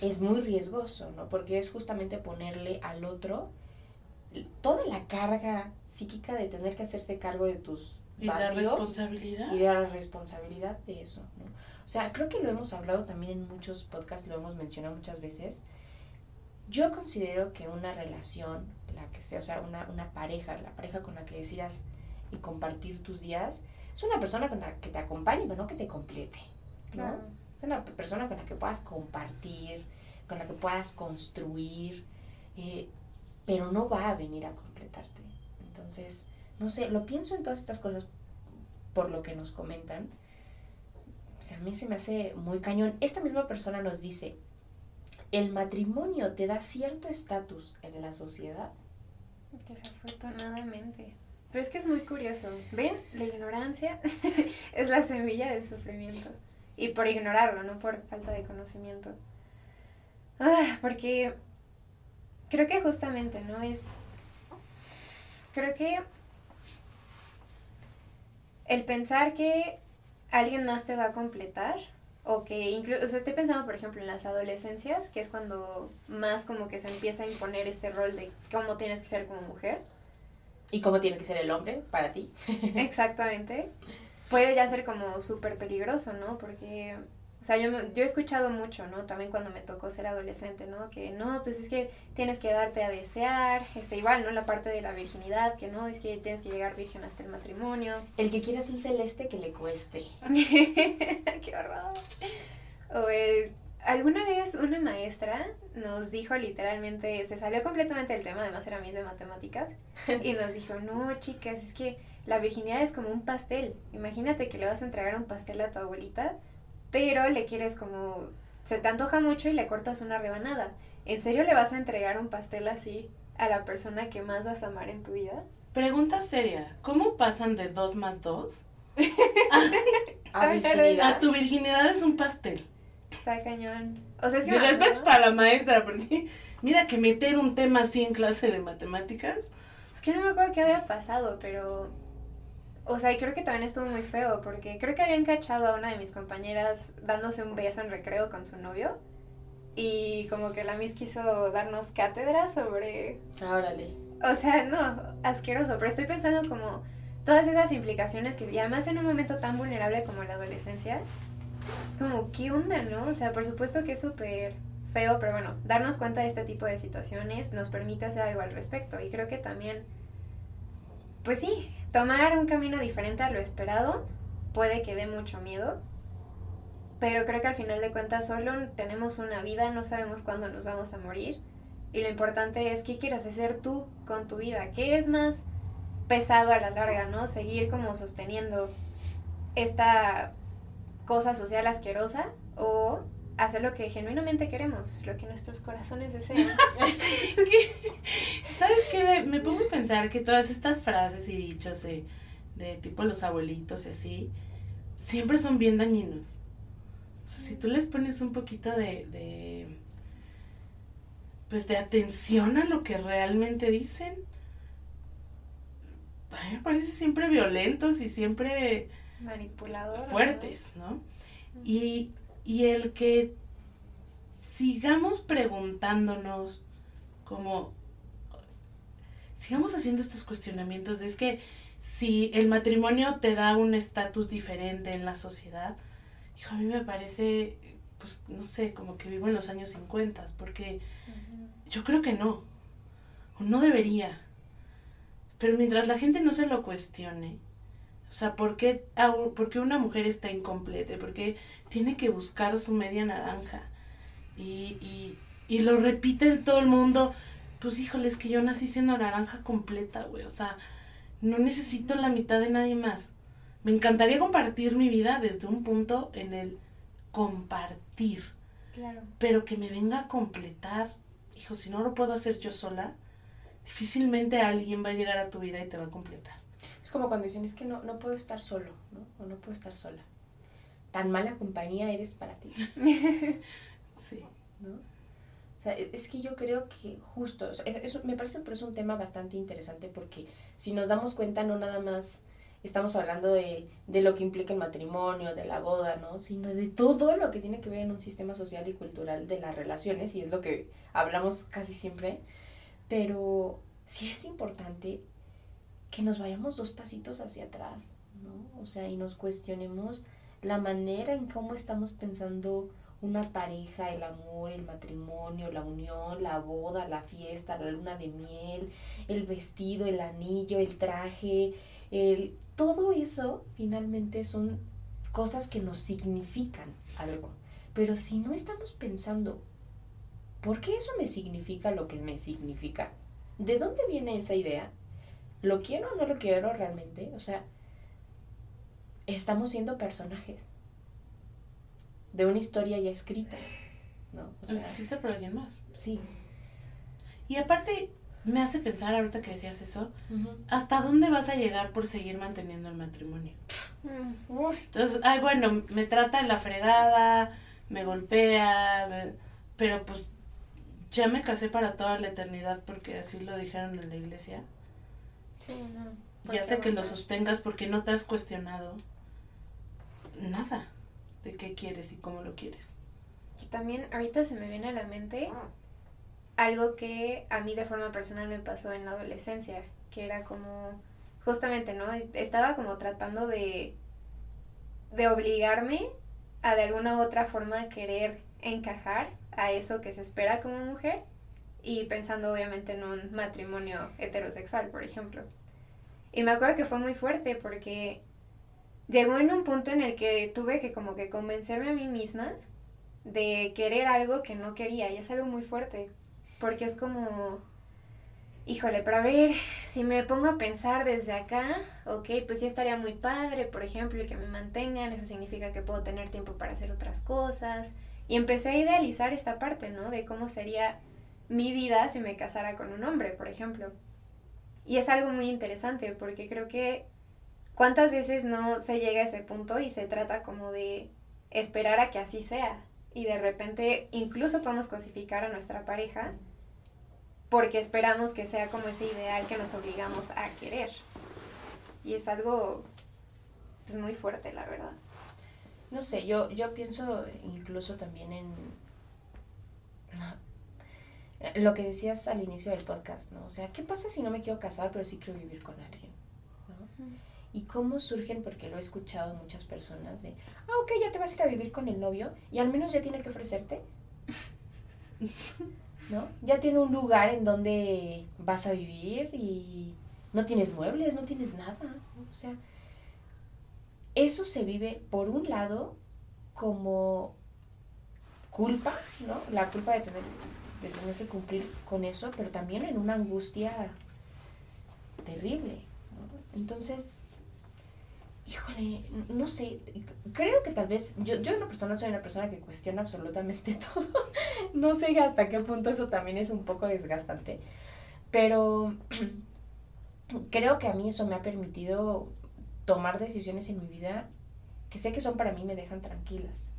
es muy riesgoso, ¿no? Porque es justamente ponerle al otro toda la carga psíquica de tener que hacerse cargo de tus Y la vacíos responsabilidad. y de la responsabilidad de eso, ¿no? O sea, creo que lo hemos hablado también en muchos podcasts, lo hemos mencionado muchas veces. Yo considero que una relación, la que sea, o sea, una, una pareja, la pareja con la que decidas y compartir tus días, es una persona con la que te acompañe, pero no que te complete, ¿no? Claro. Una persona con la que puedas compartir, con la que puedas construir, eh, pero no va a venir a completarte. Entonces, no sé, lo pienso en todas estas cosas por lo que nos comentan. O a mí se me hace muy cañón. Esta misma persona nos dice, el matrimonio te da cierto estatus en la sociedad. Desafortunadamente. Pero es que es muy curioso. ¿Ven? La ignorancia es la semilla del sufrimiento. Y por ignorarlo, no por falta de conocimiento. Ah, porque creo que justamente, ¿no? Es. Creo que el pensar que alguien más te va a completar o que incluso, o sea, estoy pensando por ejemplo en las adolescencias, que es cuando más como que se empieza a imponer este rol de cómo tienes que ser como mujer. ¿Y cómo tiene que ser el hombre para ti? Exactamente. Puede ya ser como súper peligroso, ¿no? Porque, o sea, yo, yo he escuchado mucho, ¿no? También cuando me tocó ser adolescente, ¿no? Que no, pues es que tienes que darte a desear, este, igual, ¿no? La parte de la virginidad, que no, es que tienes que llegar virgen hasta el matrimonio. El que quiera un celeste que le cueste. ¡Qué horror! O el... Alguna vez una maestra nos dijo literalmente, se salió completamente del tema, además era mis de matemáticas, y nos dijo, no chicas, es que la virginidad es como un pastel. Imagínate que le vas a entregar un pastel a tu abuelita, pero le quieres como, se te antoja mucho y le cortas una rebanada. ¿En serio le vas a entregar un pastel así a la persona que más vas a amar en tu vida? Pregunta seria. ¿Cómo pasan de 2 más 2 A Ay, virginidad. a tu virginidad es un pastel? Está cañón. O sea, es que... Mi me respeto para la maestra, porque mira que meter un tema así en clase de matemáticas. Es que no me acuerdo qué había pasado, pero. O sea, y creo que también estuvo muy feo, porque creo que habían cachado a una de mis compañeras dándose un beso en recreo con su novio. Y como que la Miss quiso darnos cátedra sobre. Ah, Órale. O sea, no, asqueroso. Pero estoy pensando como todas esas implicaciones que. Y además en un momento tan vulnerable como la adolescencia. Es como, ¿qué onda, no? O sea, por supuesto que es súper feo, pero bueno, darnos cuenta de este tipo de situaciones nos permite hacer algo al respecto. Y creo que también, pues sí, tomar un camino diferente a lo esperado puede que dé mucho miedo. Pero creo que al final de cuentas solo tenemos una vida, no sabemos cuándo nos vamos a morir. Y lo importante es qué quieres hacer tú con tu vida. ¿Qué es más pesado a la larga, no? Seguir como sosteniendo esta cosa social asquerosa o hacer lo que genuinamente queremos, lo que nuestros corazones desean. ¿Sabes qué? Me, pongo a pensar que todas estas frases y dichos de, de tipo los abuelitos y así, siempre son bien dañinos. O sea, si tú les pones un poquito de, de pues de atención a lo que realmente dicen, me parece siempre violentos y siempre Manipulador. fuertes, ¿no? Y, y el que sigamos preguntándonos como sigamos haciendo estos cuestionamientos de es que si el matrimonio te da un estatus diferente en la sociedad, hijo, a mí me parece, pues no sé, como que vivo en los años 50, porque yo creo que no, o no debería. Pero mientras la gente no se lo cuestione, o sea, ¿por qué, por qué una mujer está incompleta? ¿Por qué tiene que buscar su media naranja? Y, y, y lo repiten todo el mundo, pues híjole, es que yo nací siendo naranja completa, güey. O sea, no necesito la mitad de nadie más. Me encantaría compartir mi vida desde un punto en el compartir. Claro. Pero que me venga a completar, hijo, si no lo puedo hacer yo sola, difícilmente alguien va a llegar a tu vida y te va a completar. Como cuando dicen, es que no, no puedo estar solo, ¿no? O no puedo estar sola. Tan mala compañía eres para ti, Sí. ¿no? O sea, e- es que yo creo que justo, o sea, e- eso me parece por eso un tema bastante interesante porque si nos damos cuenta no nada más estamos hablando de, de lo que implica el matrimonio, de la boda, ¿no? Sino de todo lo que tiene que ver en un sistema social y cultural de las relaciones y es lo que hablamos casi siempre. Pero sí es importante que nos vayamos dos pasitos hacia atrás, ¿no? O sea, y nos cuestionemos la manera en cómo estamos pensando una pareja, el amor, el matrimonio, la unión, la boda, la fiesta, la luna de miel, el vestido, el anillo, el traje, el todo eso finalmente son cosas que nos significan algo. Pero si no estamos pensando, ¿por qué eso me significa lo que me significa? ¿De dónde viene esa idea? ¿Lo quiero o no lo quiero realmente? O sea, estamos siendo personajes de una historia ya escrita, ¿no? O sea, Escrita por alguien más. sí. Y aparte, me hace pensar ahorita que decías eso, ¿hasta dónde vas a llegar por seguir manteniendo el matrimonio? Mm, Entonces, ay, bueno, me trata la fregada, me golpea, me- pero pues ya me casé para toda la eternidad porque así lo dijeron en la iglesia. Sí, no. Y hace que lo sostengas porque no te has cuestionado nada de qué quieres y cómo lo quieres. Y también ahorita se me viene a la mente algo que a mí de forma personal me pasó en la adolescencia, que era como, justamente, ¿no? Estaba como tratando de, de obligarme a de alguna u otra forma querer encajar a eso que se espera como mujer y pensando obviamente en un matrimonio heterosexual, por ejemplo. Y me acuerdo que fue muy fuerte porque llegó en un punto en el que tuve que como que convencerme a mí misma de querer algo que no quería y es algo muy fuerte porque es como híjole pero ver si me pongo a pensar desde acá ok pues sí estaría muy padre por ejemplo el que me mantengan eso significa que puedo tener tiempo para hacer otras cosas y empecé a idealizar esta parte no de cómo sería mi vida si me casara con un hombre por ejemplo y es algo muy interesante porque creo que cuántas veces no se llega a ese punto y se trata como de esperar a que así sea y de repente incluso podemos cosificar a nuestra pareja porque esperamos que sea como ese ideal que nos obligamos a querer. Y es algo pues muy fuerte, la verdad. No sé, yo, yo pienso incluso también en lo que decías al inicio del podcast, ¿no? O sea, ¿qué pasa si no me quiero casar, pero sí quiero vivir con alguien? ¿no? Y cómo surgen, porque lo he escuchado muchas personas, de, ah, ok, ya te vas a ir a vivir con el novio y al menos ya tiene que ofrecerte, ¿no? Ya tiene un lugar en donde vas a vivir y no tienes muebles, no tienes nada, ¿no? O sea, eso se vive, por un lado, como culpa, ¿no? La culpa de tener, de tener que cumplir con eso, pero también en una angustia terrible, ¿no? Entonces, híjole, no sé, creo que tal vez, yo, yo una persona soy una persona que cuestiona absolutamente todo, no sé hasta qué punto eso también es un poco desgastante, pero creo que a mí eso me ha permitido tomar decisiones en mi vida que sé que son para mí me dejan tranquilas.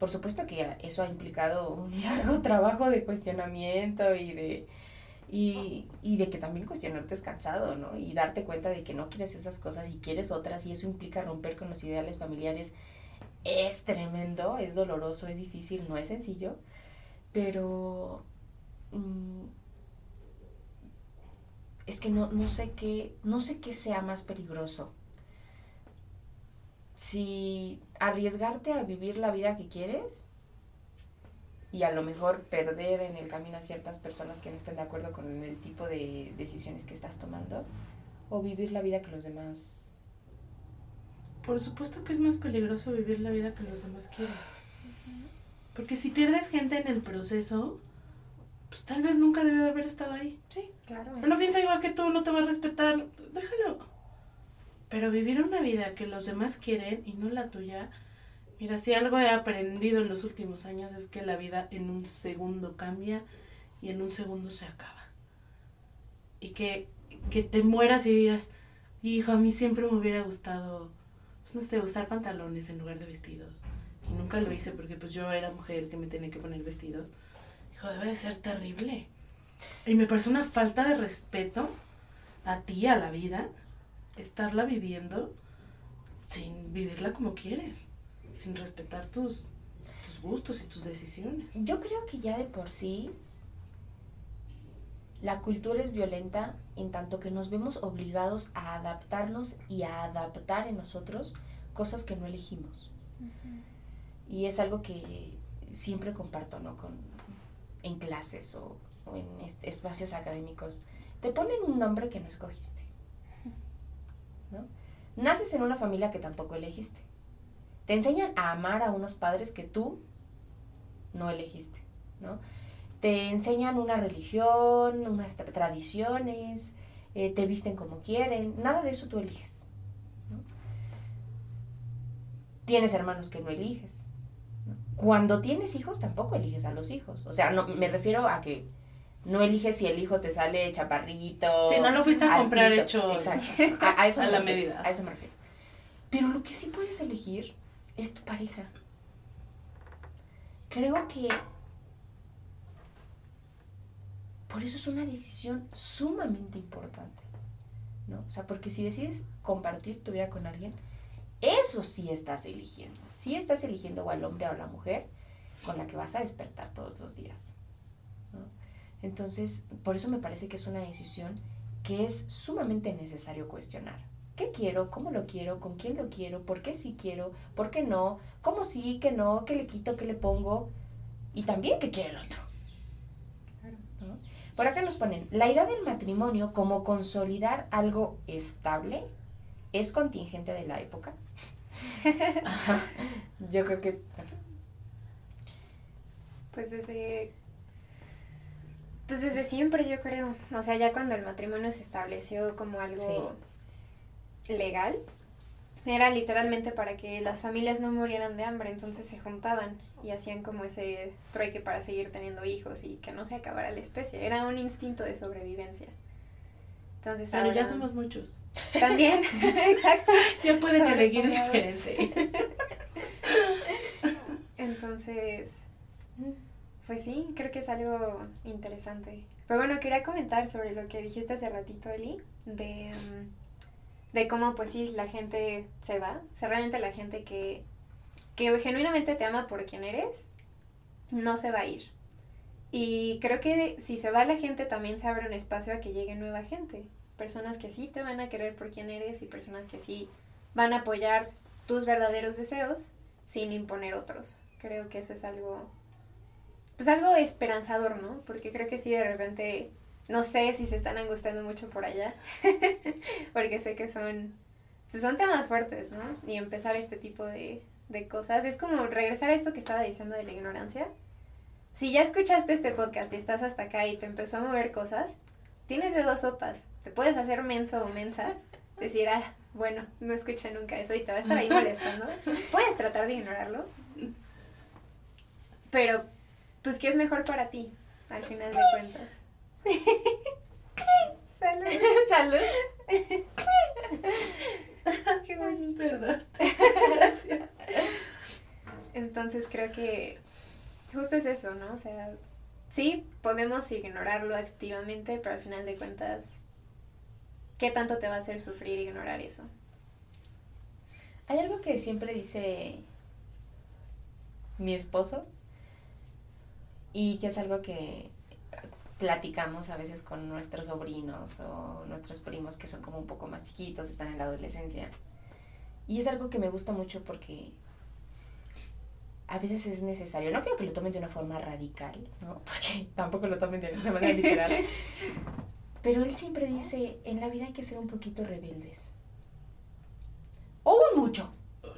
Por supuesto que eso ha implicado un largo trabajo de cuestionamiento y de, y, y de que también cuestionarte es cansado, ¿no? Y darte cuenta de que no quieres esas cosas y quieres otras y eso implica romper con los ideales familiares. Es tremendo, es doloroso, es difícil, no es sencillo, pero mm, es que no, no sé qué, no sé qué sea más peligroso. Si arriesgarte a vivir la vida que quieres y a lo mejor perder en el camino a ciertas personas que no estén de acuerdo con el tipo de decisiones que estás tomando, o vivir la vida que los demás... Por supuesto que es más peligroso vivir la vida que los demás quieren. Porque si pierdes gente en el proceso, pues tal vez nunca debió haber estado ahí. Sí, claro. No piensa igual que tú, no te va a respetar, déjalo. Pero vivir una vida que los demás quieren y no la tuya, mira, si algo he aprendido en los últimos años es que la vida en un segundo cambia y en un segundo se acaba. Y que, que te mueras y digas, hijo, a mí siempre me hubiera gustado, pues, no sé, usar pantalones en lugar de vestidos. Y nunca lo hice porque pues yo era mujer que me tenía que poner vestidos. Hijo, debe de ser terrible. Y me parece una falta de respeto a ti, a la vida, estarla viviendo sin vivirla como quieres, sin respetar tus, tus gustos y tus decisiones. Yo creo que ya de por sí la cultura es violenta en tanto que nos vemos obligados a adaptarnos y a adaptar en nosotros cosas que no elegimos. Y es algo que siempre comparto, ¿no? Con, en clases o, o en est- espacios académicos. Te ponen un nombre que no escogiste. Naces en una familia que tampoco elegiste. Te enseñan a amar a unos padres que tú no elegiste, ¿no? Te enseñan una religión, unas tra- tradiciones, eh, te visten como quieren, nada de eso tú eliges. Tienes hermanos que no eliges. Cuando tienes hijos tampoco eliges a los hijos. O sea, no, me refiero a que no eliges si el hijo te sale chaparrito. Si no lo fuiste a comprar altito. hecho Exacto. A, a eso a me la refiero, medida. A eso me refiero. Pero lo que sí puedes elegir es tu pareja. Creo que por eso es una decisión sumamente importante. ¿no? O sea, porque si decides compartir tu vida con alguien, eso sí estás eligiendo. Sí estás eligiendo o al hombre o a la mujer con la que vas a despertar todos los días. Entonces, por eso me parece que es una decisión que es sumamente necesario cuestionar. ¿Qué quiero? ¿Cómo lo quiero? ¿Con quién lo quiero? ¿Por qué sí quiero? ¿Por qué no? ¿Cómo sí? ¿Qué no? ¿Qué le quito? ¿Qué le pongo? Y también qué quiere el otro. ¿no? Por acá nos ponen, la idea del matrimonio como consolidar algo estable es contingente de la época. Yo creo que... Pues desde. Pues desde siempre, yo creo. O sea, ya cuando el matrimonio se estableció como algo legal, era literalmente para que las familias no murieran de hambre. Entonces se juntaban y hacían como ese trueque para seguir teniendo hijos y que no se acabara la especie. Era un instinto de sobrevivencia. Entonces, Pero ya ahora- somos muchos. También, exacto. Ya pueden elegir diferente. Entonces, pues sí, creo que es algo interesante. Pero bueno, quería comentar sobre lo que dijiste hace ratito, Eli, de, mm, de cómo pues sí, la gente se va. O sea, realmente la gente que, que genuinamente te ama por quien eres, no se va a ir. Y creo que si se va la gente, también se abre un espacio a que llegue nueva gente. Personas que sí te van a querer por quien eres y personas que sí van a apoyar tus verdaderos deseos sin imponer otros. Creo que eso es algo, pues algo esperanzador, ¿no? Porque creo que sí de repente, no sé si se están angustiando mucho por allá, porque sé que son, pues son temas fuertes, ¿no? Y empezar este tipo de, de cosas, es como regresar a esto que estaba diciendo de la ignorancia. Si ya escuchaste este podcast y estás hasta acá y te empezó a mover cosas, tienes de dos sopas. Te puedes hacer menso o mensa, decir, ah, bueno, no escuché nunca eso y te va a estar ahí molestando. Puedes tratar de ignorarlo, pero, pues, ¿qué es mejor para ti, al final de cuentas? Salud. Salud. Qué bonito. Perdón. Gracias. Entonces creo que justo es eso, ¿no? O sea, sí, podemos ignorarlo activamente, pero al final de cuentas, ¿qué tanto te va a hacer sufrir ignorar eso? Hay algo que siempre dice mi esposo y que es algo que platicamos a veces con nuestros sobrinos o nuestros primos que son como un poco más chiquitos, están en la adolescencia. Y es algo que me gusta mucho porque a veces es necesario. No creo que lo tomen de una forma radical, ¿no? Porque tampoco lo tomen de, de manera literal. Pero él siempre dice, en la vida hay que ser un poquito rebeldes. O un mucho.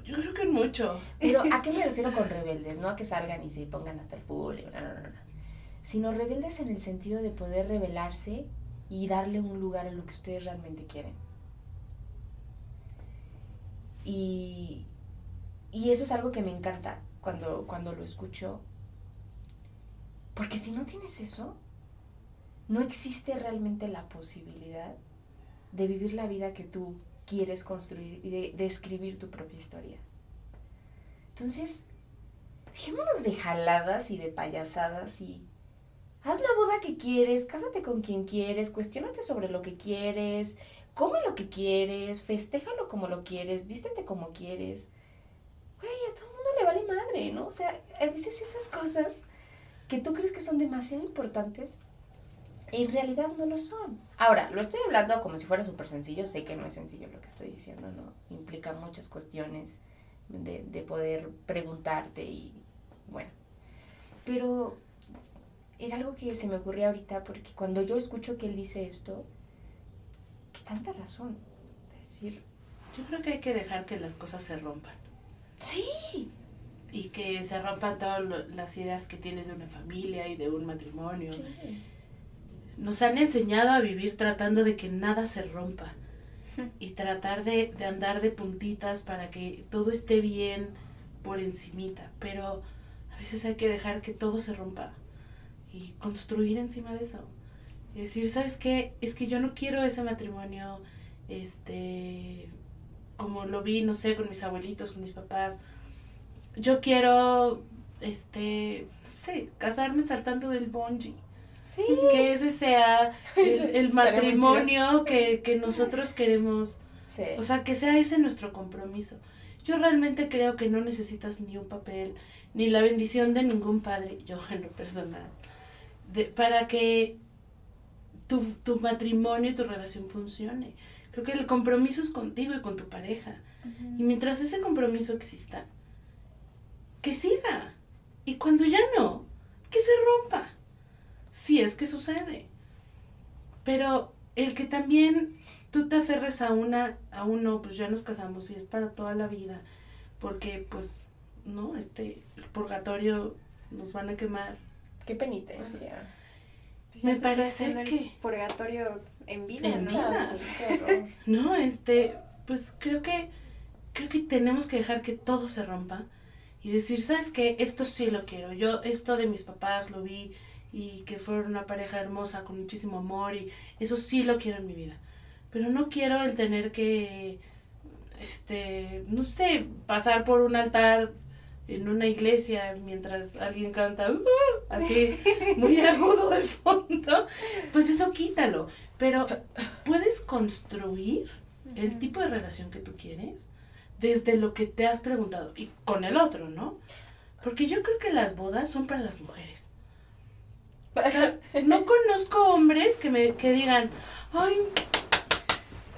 Yo creo que mucho. Pero ¿a qué me refiero con rebeldes? No a que salgan y se pongan hasta el full, no, no, no, no. Sino rebeldes en el sentido de poder rebelarse y darle un lugar a lo que ustedes realmente quieren. Y, y eso es algo que me encanta cuando, cuando lo escucho. Porque si no tienes eso, no existe realmente la posibilidad de vivir la vida que tú quieres construir y de, de escribir tu propia historia. Entonces, dejémonos de jaladas y de payasadas y haz la boda que quieres, cásate con quien quieres, cuestionate sobre lo que quieres, come lo que quieres, festéjalo como lo quieres, vístete como quieres. Güey, a todo el mundo le vale madre, ¿no? O sea, a veces esas cosas que tú crees que son demasiado importantes, en realidad no lo son. Ahora, lo estoy hablando como si fuera súper sencillo, sé que no es sencillo lo que estoy diciendo, ¿no? Implica muchas cuestiones de, de poder preguntarte y, bueno, pero era algo que se me ocurrió ahorita porque cuando yo escucho que él dice esto, qué tanta razón. Es decir, Yo creo que hay que dejar que las cosas se rompan. sí, Y que se rompan todas las ideas que tienes de una familia y de un matrimonio. sí. Nos han enseñado a vivir tratando de que nada se rompa. Y tratar de, de andar de puntitas para que todo esté bien por encimita. Pero a veces hay que dejar que todo se rompa. Y construir encima de eso. Y decir, ¿sabes qué? Es que yo no quiero ese matrimonio, este, como lo vi, no sé, con mis abuelitos, con mis papás. Yo quiero, este, no sé, casarme saltando del bungee. Sí. Que ese sea el, el matrimonio que, que nosotros queremos. Sí. O sea, que sea ese nuestro compromiso. Yo realmente creo que no necesitas ni un papel, ni la bendición de ningún padre, yo en lo personal, de, para que tu, tu matrimonio y tu relación funcione. Creo que el compromiso es contigo y con tu pareja. Y mientras ese compromiso exista, que siga. Y cuando ya no, que se rompa. Si es que sucede. Pero el que también tú te aferres a una, a uno, pues ya nos casamos y es para toda la vida. Porque, pues, ¿no? Este, el purgatorio nos van a quemar. Qué penitencia. Pues Me parece haciendo el que- Purgatorio en vida, En ¿no? vida. No, este, pues creo que, creo que tenemos que dejar que todo se rompa y decir, ¿sabes qué? Esto sí lo quiero. Yo, esto de mis papás lo vi y que fueron una pareja hermosa con muchísimo amor y eso sí lo quiero en mi vida. Pero no quiero el tener que, este, no sé, pasar por un altar en una iglesia mientras alguien canta "Uh", así muy agudo de fondo, pues eso quítalo. Pero puedes construir el tipo de relación que tú quieres desde lo que te has preguntado y con el otro, ¿no? Porque yo creo que las bodas son para las mujeres. No conozco hombres que me que digan, ay,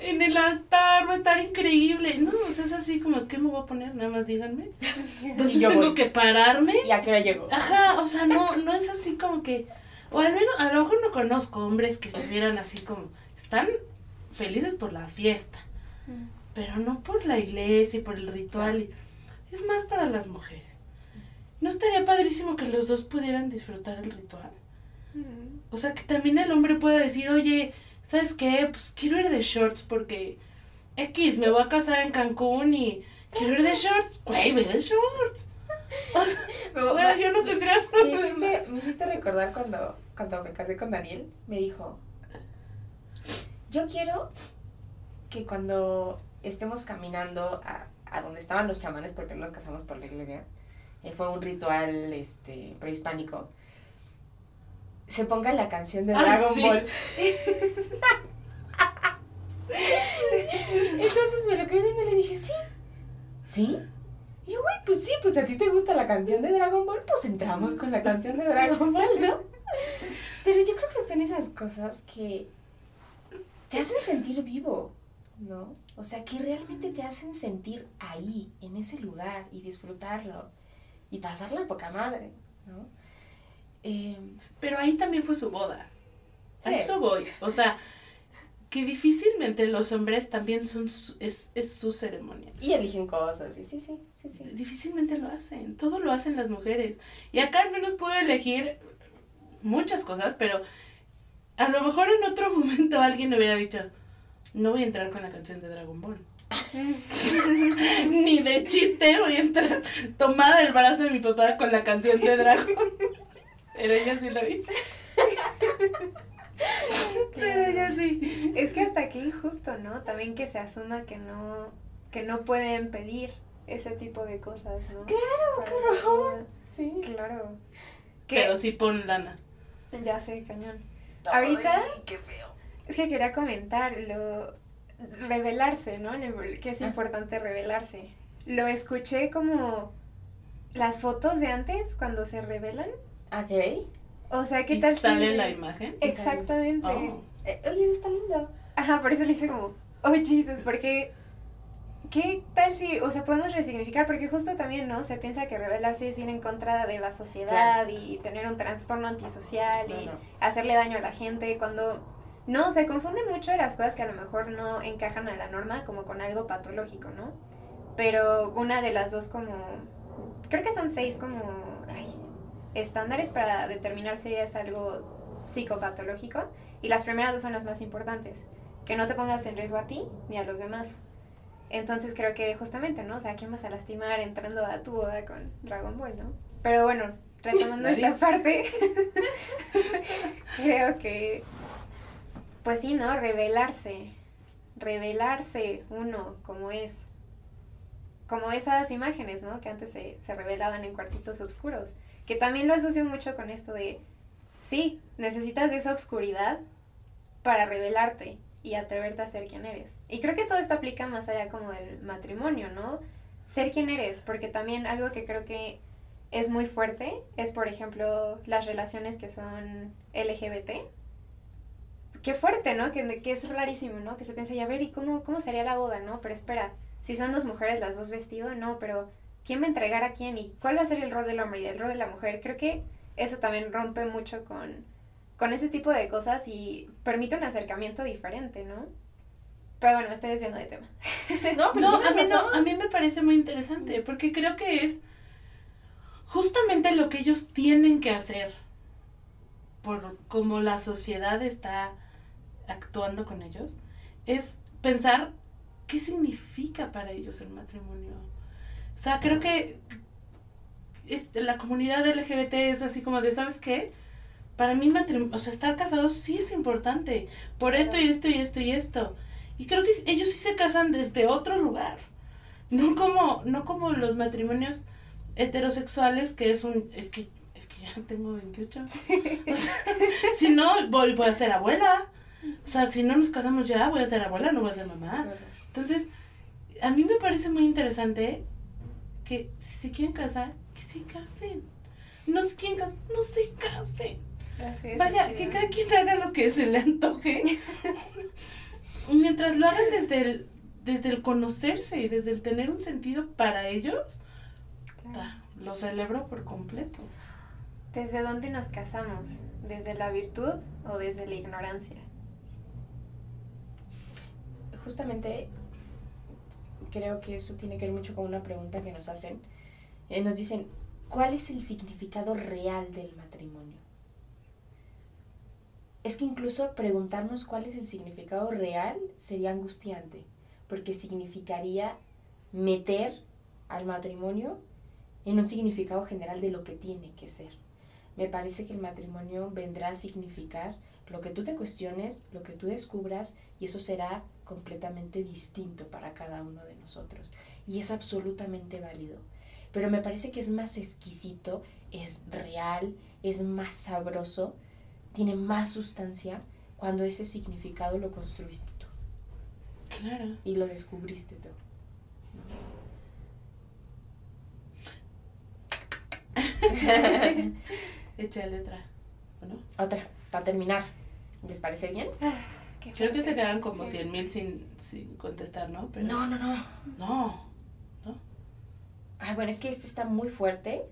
en el altar va a estar increíble. No, o sea, es así como, ¿qué me voy a poner? Nada más díganme. ¿Dónde Y yo tengo voy. que pararme? ¿Y a qué hora llego? Ajá, o sea, no, no es así como que, o al menos, a lo mejor no conozco hombres que estuvieran así como, están felices por la fiesta, pero no por la iglesia y por el ritual. y- es más para las mujeres. ¿No estaría padrísimo que los dos pudieran disfrutar el ritual? O sea, que también el hombre pueda decir, oye, ¿sabes qué? Pues quiero ir de shorts porque X, me voy a casar en Cancún y quiero ir de shorts. Güey, ve de shorts. O sea, Me- bueno, me- yo no tendría Me problema. hiciste, me hiciste recordar cuando, cuando me casé con Daniel. Me dijo, yo quiero que cuando estemos caminando a, a donde estaban los chamanes, porque no nos casamos por la iglesia, eh, fue un ritual este, prehispánico, se ponga la canción de Ah, Dragon sí. Ball. Entonces me lo quedé viendo y le dije, sí. ¿Sí? Y yo, güey, pues sí, pues a ti te gusta la canción de Dragon Ball, pues entramos con la canción de Dragon Ball, ¿no? Pero yo creo que son esas cosas que te hacen sentir vivo, ¿no? O sea, que realmente te hacen sentir ahí, en ese lugar, y disfrutarlo, y pasarla a poca madre, ¿no? Eh, Pero ahí también fue su boda. A Sí. eso voy. O sea, que difícilmente los hombres también son su- es, es su ceremonia. Y eligen cosas, sí, sí, sí, sí, sí. Difícilmente lo hacen, todo lo hacen las mujeres. Y acá al menos puedo elegir muchas cosas, pero a lo mejor en otro momento alguien hubiera dicho, no voy a entrar con la canción de Dragon Ball. Ni de chiste voy a entrar tomada del brazo de mi papá con la canción de Dragon. Pero ella sí lo hizo. Pero ella sí. Es que hasta aquí injusto, ¿no? También que se asuma que no, que no pueden pedir ese tipo de cosas, ¿no? Claro, qué vida. Sí. Claro. Que Pero sí pon lana. ya sé, cañón. Ahorita- Ay, qué feo. Es que quería comentar lo revelarse, ¿no? Que es Ah. importante revelarse. Lo escuché como las fotos de antes cuando se revelan. Ok. O sea, ¿qué ¿Y tal si- sale la imagen? Exactamente. Oh. Eh, oye, eso está lindo. Ajá, por eso le hice como, oh Jesus, porque ¿qué tal si, o sea, podemos resignificar? Porque justo también, ¿no? Se piensa que rebelarse es ir en contra de la sociedad y tener un trastorno antisocial y No, hacerle daño a la gente cuando... No, se confunde mucho las cosas que a lo mejor no encajan a la norma como con algo patológico, ¿no? Pero una de las dos como... Creo que son seis como... estándares para determinar si es algo psicopatológico. Y las primeras dos son las más importantes. Que no te pongas en riesgo a ti ni a los demás. Entonces creo que justamente, ¿no? O sea, ¿a quién vas a lastimar entrando a tu boda con Dragon Ball, no? Pero bueno, retomando Nadie. esta parte, creo que, pues sí, ¿no? Revelarse. Revelarse uno como es. Como esas imágenes, ¿no? Que antes se, se revelaban en cuartitos oscuros. Que también lo asocio mucho con esto de, sí, necesitas de esa oscuridad para revelarte y atreverte a ser quien eres. Y creo que todo esto aplica más allá como del matrimonio, ¿no? Ser quien eres, porque también algo que creo que es muy fuerte es, por ejemplo, las relaciones que son LGBT. Qué fuerte, ¿no? Que, que es rarísimo, ¿no? Que se piensa, ya ver, ¿y cómo, cómo sería la boda, no? Pero espera, si son dos mujeres las dos vestido, no, pero ¿quién va a entregar a quién? ¿Y cuál va a ser el rol del hombre y el rol de la mujer? Creo que eso también rompe mucho con, con ese tipo de cosas y permite un acercamiento diferente, ¿no? Pero bueno, me estoy desviando de tema. No, pero No, a mí no, a mí me parece muy interesante porque creo que es justamente lo que ellos tienen que hacer por cómo la sociedad está actuando con ellos es pensar qué significa para ellos el matrimonio. O sea, creo que este, la comunidad LGBT es así como de, ¿sabes qué? Para mí, o sea, estar casados sí es importante, por esto y esto y esto y esto. Y creo que ellos sí se casan desde otro lugar. No como, no como los matrimonios heterosexuales, que es un, es que, es que ya tengo 28. O sea, si no, voy, voy a ser abuela. O sea, si no nos casamos ya, voy a ser abuela, no voy a ser mamá. Entonces, a mí me parece muy interesante que si se quieren casar, que se casen. No se quieren casar, no se casen. Vaya, que cada quien haga lo que se le antoje. Mientras lo hagan desde el, desde el conocerse y desde el tener un sentido para ellos, ta, lo celebro por completo. ¿Desde dónde nos casamos? ¿Desde la virtud o desde la ignorancia? Justamente creo que eso tiene que ver mucho con una pregunta que nos hacen. Eh, nos dicen, ¿cuál es el significado real del matrimonio? Es que incluso preguntarnos cuál es el significado real sería angustiante, porque significaría meter al matrimonio en un significado general de lo que tiene que ser. Me parece que el matrimonio vendrá a significar lo que tú te cuestiones, lo que tú descubras, y eso será completamente distinto para cada uno de nosotros. Y es absolutamente válido. Pero me parece que es más exquisito, es real, es más sabroso, tiene más sustancia cuando ese significado lo construiste tú Claro. y lo descubriste tú. Échale otra. ¿o no? Otra, para terminar. ¿Les parece bien? Qué Creo que se quedaron como Sí. 100 mil sin, sin contestar, ¿no? Pero, No, no, no. No. Ay, bueno, es que este está muy fuerte.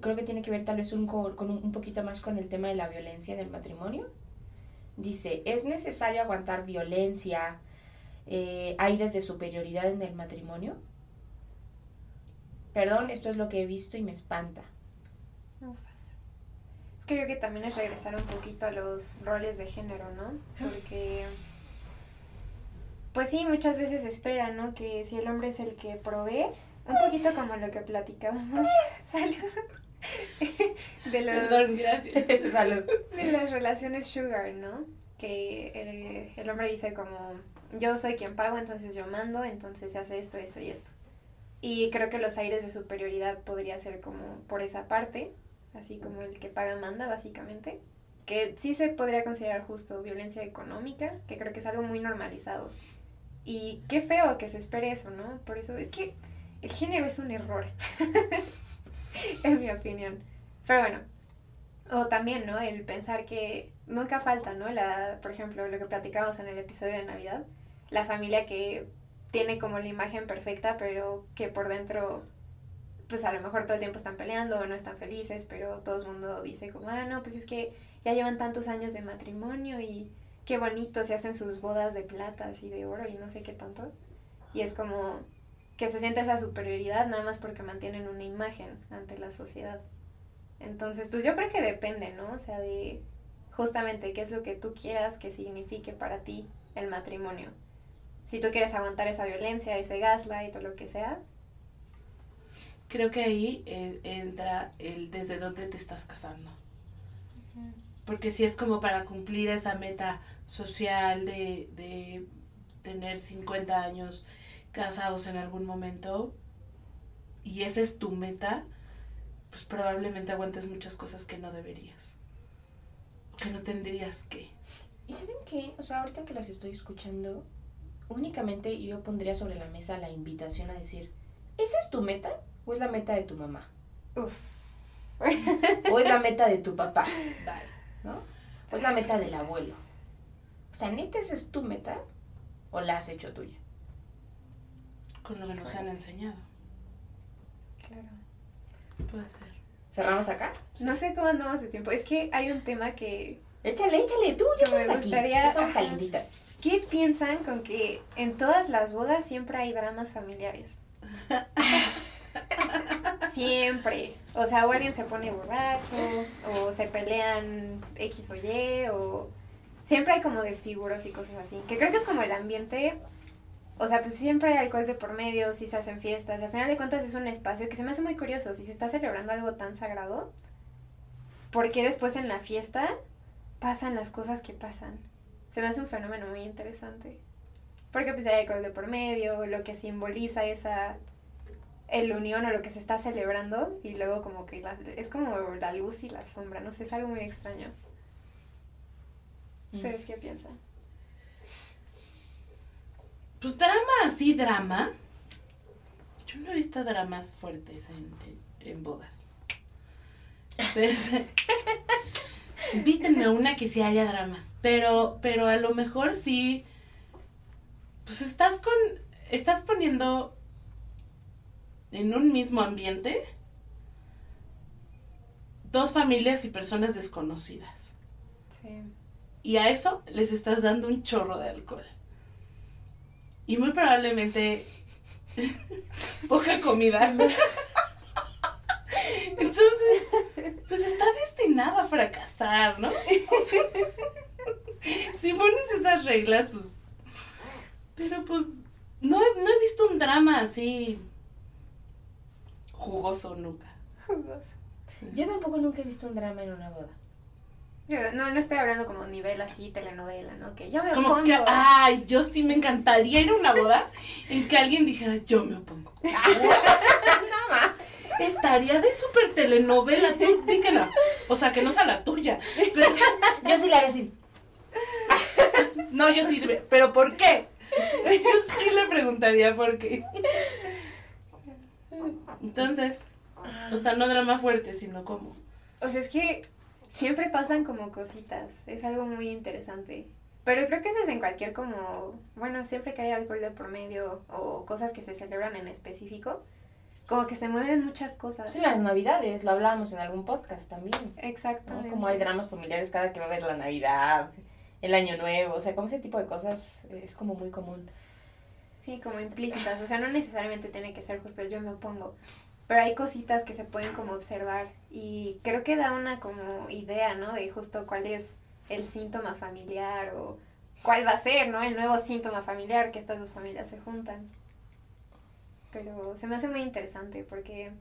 Creo que tiene que ver tal vez un, co- con un, un poquito más con el tema de la violencia del matrimonio. Dice, ¿es necesario aguantar violencia, eh, aires de superioridad en el matrimonio? Perdón, esto es lo que he visto y me espanta. Ufas. Creo que también es regresar un poquito a los roles de género, ¿no? Porque, pues sí, muchas veces se espera, ¿no? Que si el hombre es el que provee, un poquito como lo que platicábamos, salud, de los, Perdón, gracias. Salud. de las relaciones sugar, ¿no? Que eh, el hombre dice como, yo soy quien pago, entonces yo mando, entonces se hace esto, esto y esto. Y creo que los aires de superioridad podría ser como por esa parte, así como el que paga manda, básicamente. Que sí se podría considerar justo violencia económica, que creo que es algo muy normalizado. Y qué feo que se espere eso, ¿no? Por eso es que el género es un error, en mi opinión. Pero bueno, o también, ¿no? El pensar que nunca falta, ¿no? La, por ejemplo, lo que platicábamos en el episodio de Navidad, la familia que tiene como la imagen perfecta, pero que por dentro, pues a lo mejor todo el tiempo están peleando o no están felices, pero todo el mundo dice como, ah, no, pues es que ya llevan tantos años de matrimonio y qué bonito se hacen sus bodas de plata y de oro y no sé qué tanto. Y es como que se siente esa superioridad nada más porque mantienen una imagen ante la sociedad. Entonces, pues yo creo que depende, ¿no? O sea, de justamente qué es lo que tú quieras que signifique para ti el matrimonio. Si tú quieres aguantar esa violencia, ese gaslight o lo que sea, Creo que ahí eh, entra el desde dónde te estás casando. Porque si es como para cumplir esa meta social de, de tener 50 años casados en algún momento y esa es tu meta, pues probablemente aguantes muchas cosas que no deberías. Que no tendrías que. ¿Y saben qué? O sea, ahorita que las estoy escuchando, únicamente yo pondría sobre la mesa la invitación a decir, ¿esa es tu meta o es la meta de tu mamá? uff. ¿O es la meta de tu papá? ¿No? ¿O es la meta del abuelo? O sea, ¿neta esa es tu meta o la has hecho tuya? Con lo que nos han enseñado. Claro. Puede ser. ¿Cerramos acá? No sé cómo andamos de tiempo. Es que hay un tema que... Échale, échale, tú, ya estamos aquí. gustaría- ya estamos calientitas. ¿Qué piensan con que en todas las bodas siempre hay dramas familiares? siempre. O sea, alguien se pone borracho, o se pelean X o Y, o siempre hay como desfiguros y cosas así. Que creo que es como el ambiente. O sea, pues siempre hay alcohol de por medio, si se hacen fiestas. Al final de cuentas es un espacio que se me hace muy curioso. Si se está celebrando algo tan sagrado, ¿por qué después en la fiesta pasan las cosas que pasan? Se me hace un fenómeno muy interesante. Porque pues hay alcohol de por medio, lo que simboliza esa el unión o lo que se está celebrando y luego como que la- es como la luz y la sombra, no sé, es algo muy extraño. ¿Ustedes qué piensan? Pues drama, así drama. Yo no he visto dramas fuertes en, en, en bodas. Pero, invítenme una que sí haya dramas. Pero, pero a lo mejor sí. Pues estás con. Estás poniendo en un mismo ambiente dos familias y personas desconocidas. Sí. Y a eso les estás dando un chorro de alcohol. Y muy probablemente poca comida. Entonces, pues está destinado a fracasar, ¿no? Si pones esas reglas, pues... Pero pues no he, no he visto un drama así jugoso nunca. Jugoso. Yo tampoco nunca he visto un drama en una boda. Yo no, no estoy hablando como nivel así, telenovela, ¿no? Que yo me Como opongo. que, ay, yo sí me encantaría ir a una boda en que alguien dijera, yo me opongo. Estaría de súper telenovela, tú no. O sea, que no sea la tuya. Pero- Yo sí la haré así. no, yo sí, pero ¿por qué? Yo sí le preguntaría por qué. Entonces, o sea, no drama fuerte, sino como... O sea, es que siempre pasan como cositas. Es algo muy interesante. Pero creo que eso es en cualquier como, bueno, siempre que hay alcohol de por medio o cosas que se celebran en específico, como que se mueven muchas cosas. En las navidades, lo hablábamos en algún podcast también. ¿no? Exactamente. Como hay dramas familiares cada que va a haber la Navidad, el año nuevo, o sea, como ese tipo de cosas es como muy común. Sí, como implícitas, o sea, no necesariamente tiene que ser justo el yo me opongo, pero hay cositas que se pueden como observar y creo que da una como idea, ¿no? De justo cuál es el síntoma familiar o cuál va a ser, ¿no? El nuevo síntoma familiar que estas dos familias se juntan. Pero se me hace muy interesante porque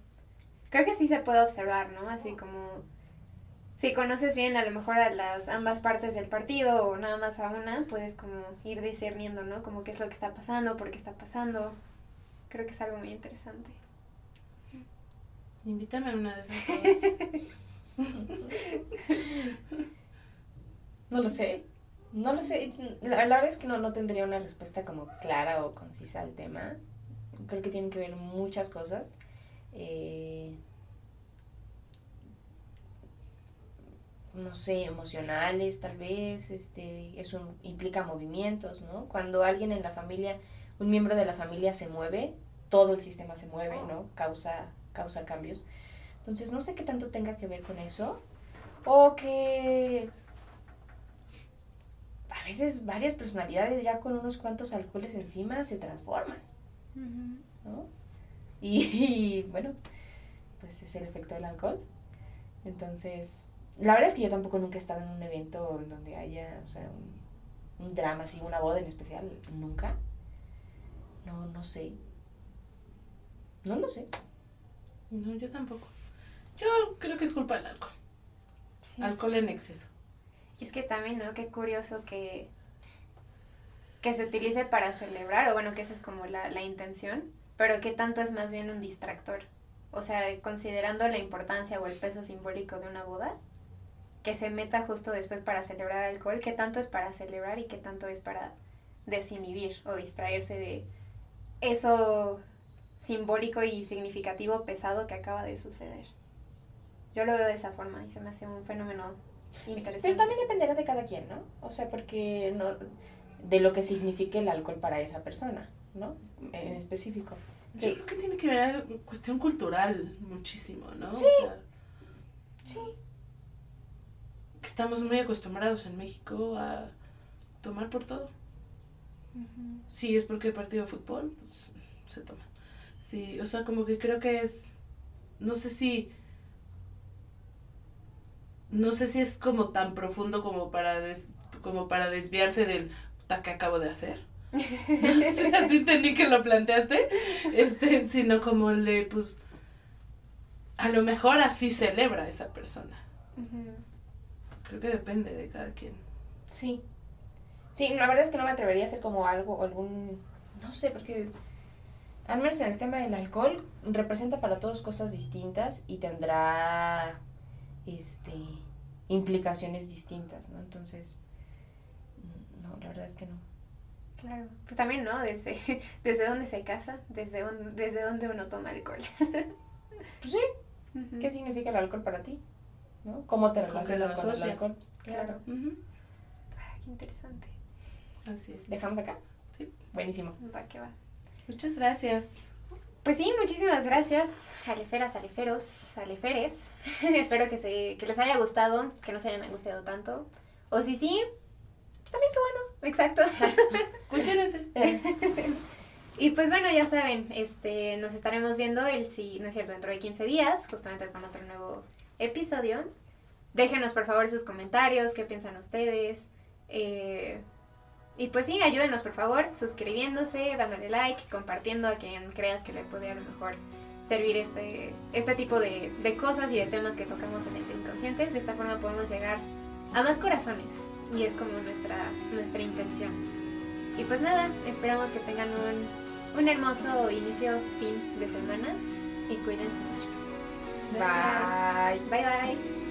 creo que sí se puede observar, ¿no? Así como si conoces bien a lo mejor a las ambas partes del partido o nada más a una, puedes como ir discerniendo, ¿no? Como qué es lo que está pasando, por qué está pasando. Creo que es algo muy interesante. Invítame a una de esas cosas. no lo sé. No lo sé. La, la, verdad es que no, no tendría una respuesta como clara o concisa al tema. Creo que tienen que ver muchas cosas. Eh, no sé, emocionales tal vez, este, eso implica movimientos, ¿no? Cuando alguien en la familia, un miembro de la familia se mueve, todo el sistema se mueve, ¿no? Causa, causa cambios. Entonces, no sé qué tanto tenga que ver con eso. O que a veces varias personalidades ya con unos cuantos alcoholes encima se transforman, ¿no? Y, bueno, pues es el efecto del alcohol. Entonces, la verdad es que yo tampoco nunca he estado en un evento en donde haya, o sea, un, un drama así, una boda en especial, nunca. No, no sé. No lo sé. No, yo tampoco. Yo creo que es culpa del alcohol. Sí, alcohol en exceso. Y es que también, ¿no? Qué curioso que, que se utilice para celebrar, o bueno, que esa es como la, la intención, pero que tanto es más bien un distractor. O sea, considerando la importancia o el peso simbólico de una boda, que se meta justo después para celebrar alcohol, qué tanto es para celebrar y qué tanto es para desinhibir o distraerse de eso simbólico y significativo pesado que acaba de suceder. Yo lo veo de esa forma y se me hace un fenómeno interesante. Pero también dependerá de cada quien, ¿no? O sea, porque no de lo que signifique el alcohol para esa persona, ¿no? En específico. Yo creo que tiene que ver cuestión cultural muchísimo, ¿no? Sí. O sea, Sí. Que estamos muy acostumbrados en México a tomar por todo. Ujú. Si es porque hay partido de fútbol, pues, se toma. Sí, o sea, como que creo que es. No sé si. No sé si es como tan profundo como para des- como para desviarse del puta que acabo de hacer. Sí, así entendí que lo planteaste. Este, sino como el de, pues. A lo mejor así celebra esa persona. Ujú. Creo que depende de cada quien. Sí. Sí, la verdad es que no me atrevería a hacer como algo, algún, no sé, porque al menos en el tema del alcohol representa para todos cosas distintas y tendrá, este, implicaciones distintas, ¿no? Entonces, no, la verdad es que no. Claro. Pues también, ¿no? Desde, desde dónde se casa, desde, un- desde dónde uno toma alcohol. Pues sí. ¿qué significa el alcohol para ti? ¿No? ¿Cómo te ¿Con qué relacionas con el alcohol? Claro. Ah, qué interesante. Así es. ¿Dejamos acá? Sí. Buenísimo. Va que va. Muchas gracias. Pues sí, muchísimas gracias, aleferas, aleferos, aleferes. Espero que, se, que les haya gustado, que no se hayan angustiado tanto. O si sí, pues también qué bueno. Exacto. Cuestionense. y pues bueno, ya saben, este, nos estaremos viendo el si, no es cierto, dentro de 15 días, justamente con otro nuevo episodio. Déjenos por favor sus comentarios, qué piensan ustedes. eh, y pues sí, ayúdenos por favor suscribiéndose, dándole like, compartiendo a quien creas que le puede a lo mejor servir este, este tipo de, de cosas y de temas que tocamos en Mente Inconscientes. De esta forma podemos llegar a más corazones y es como nuestra, nuestra intención. Y pues nada, esperamos que tengan un, un hermoso inicio, fin de semana y cuídense mucho. 拜拜拜拜。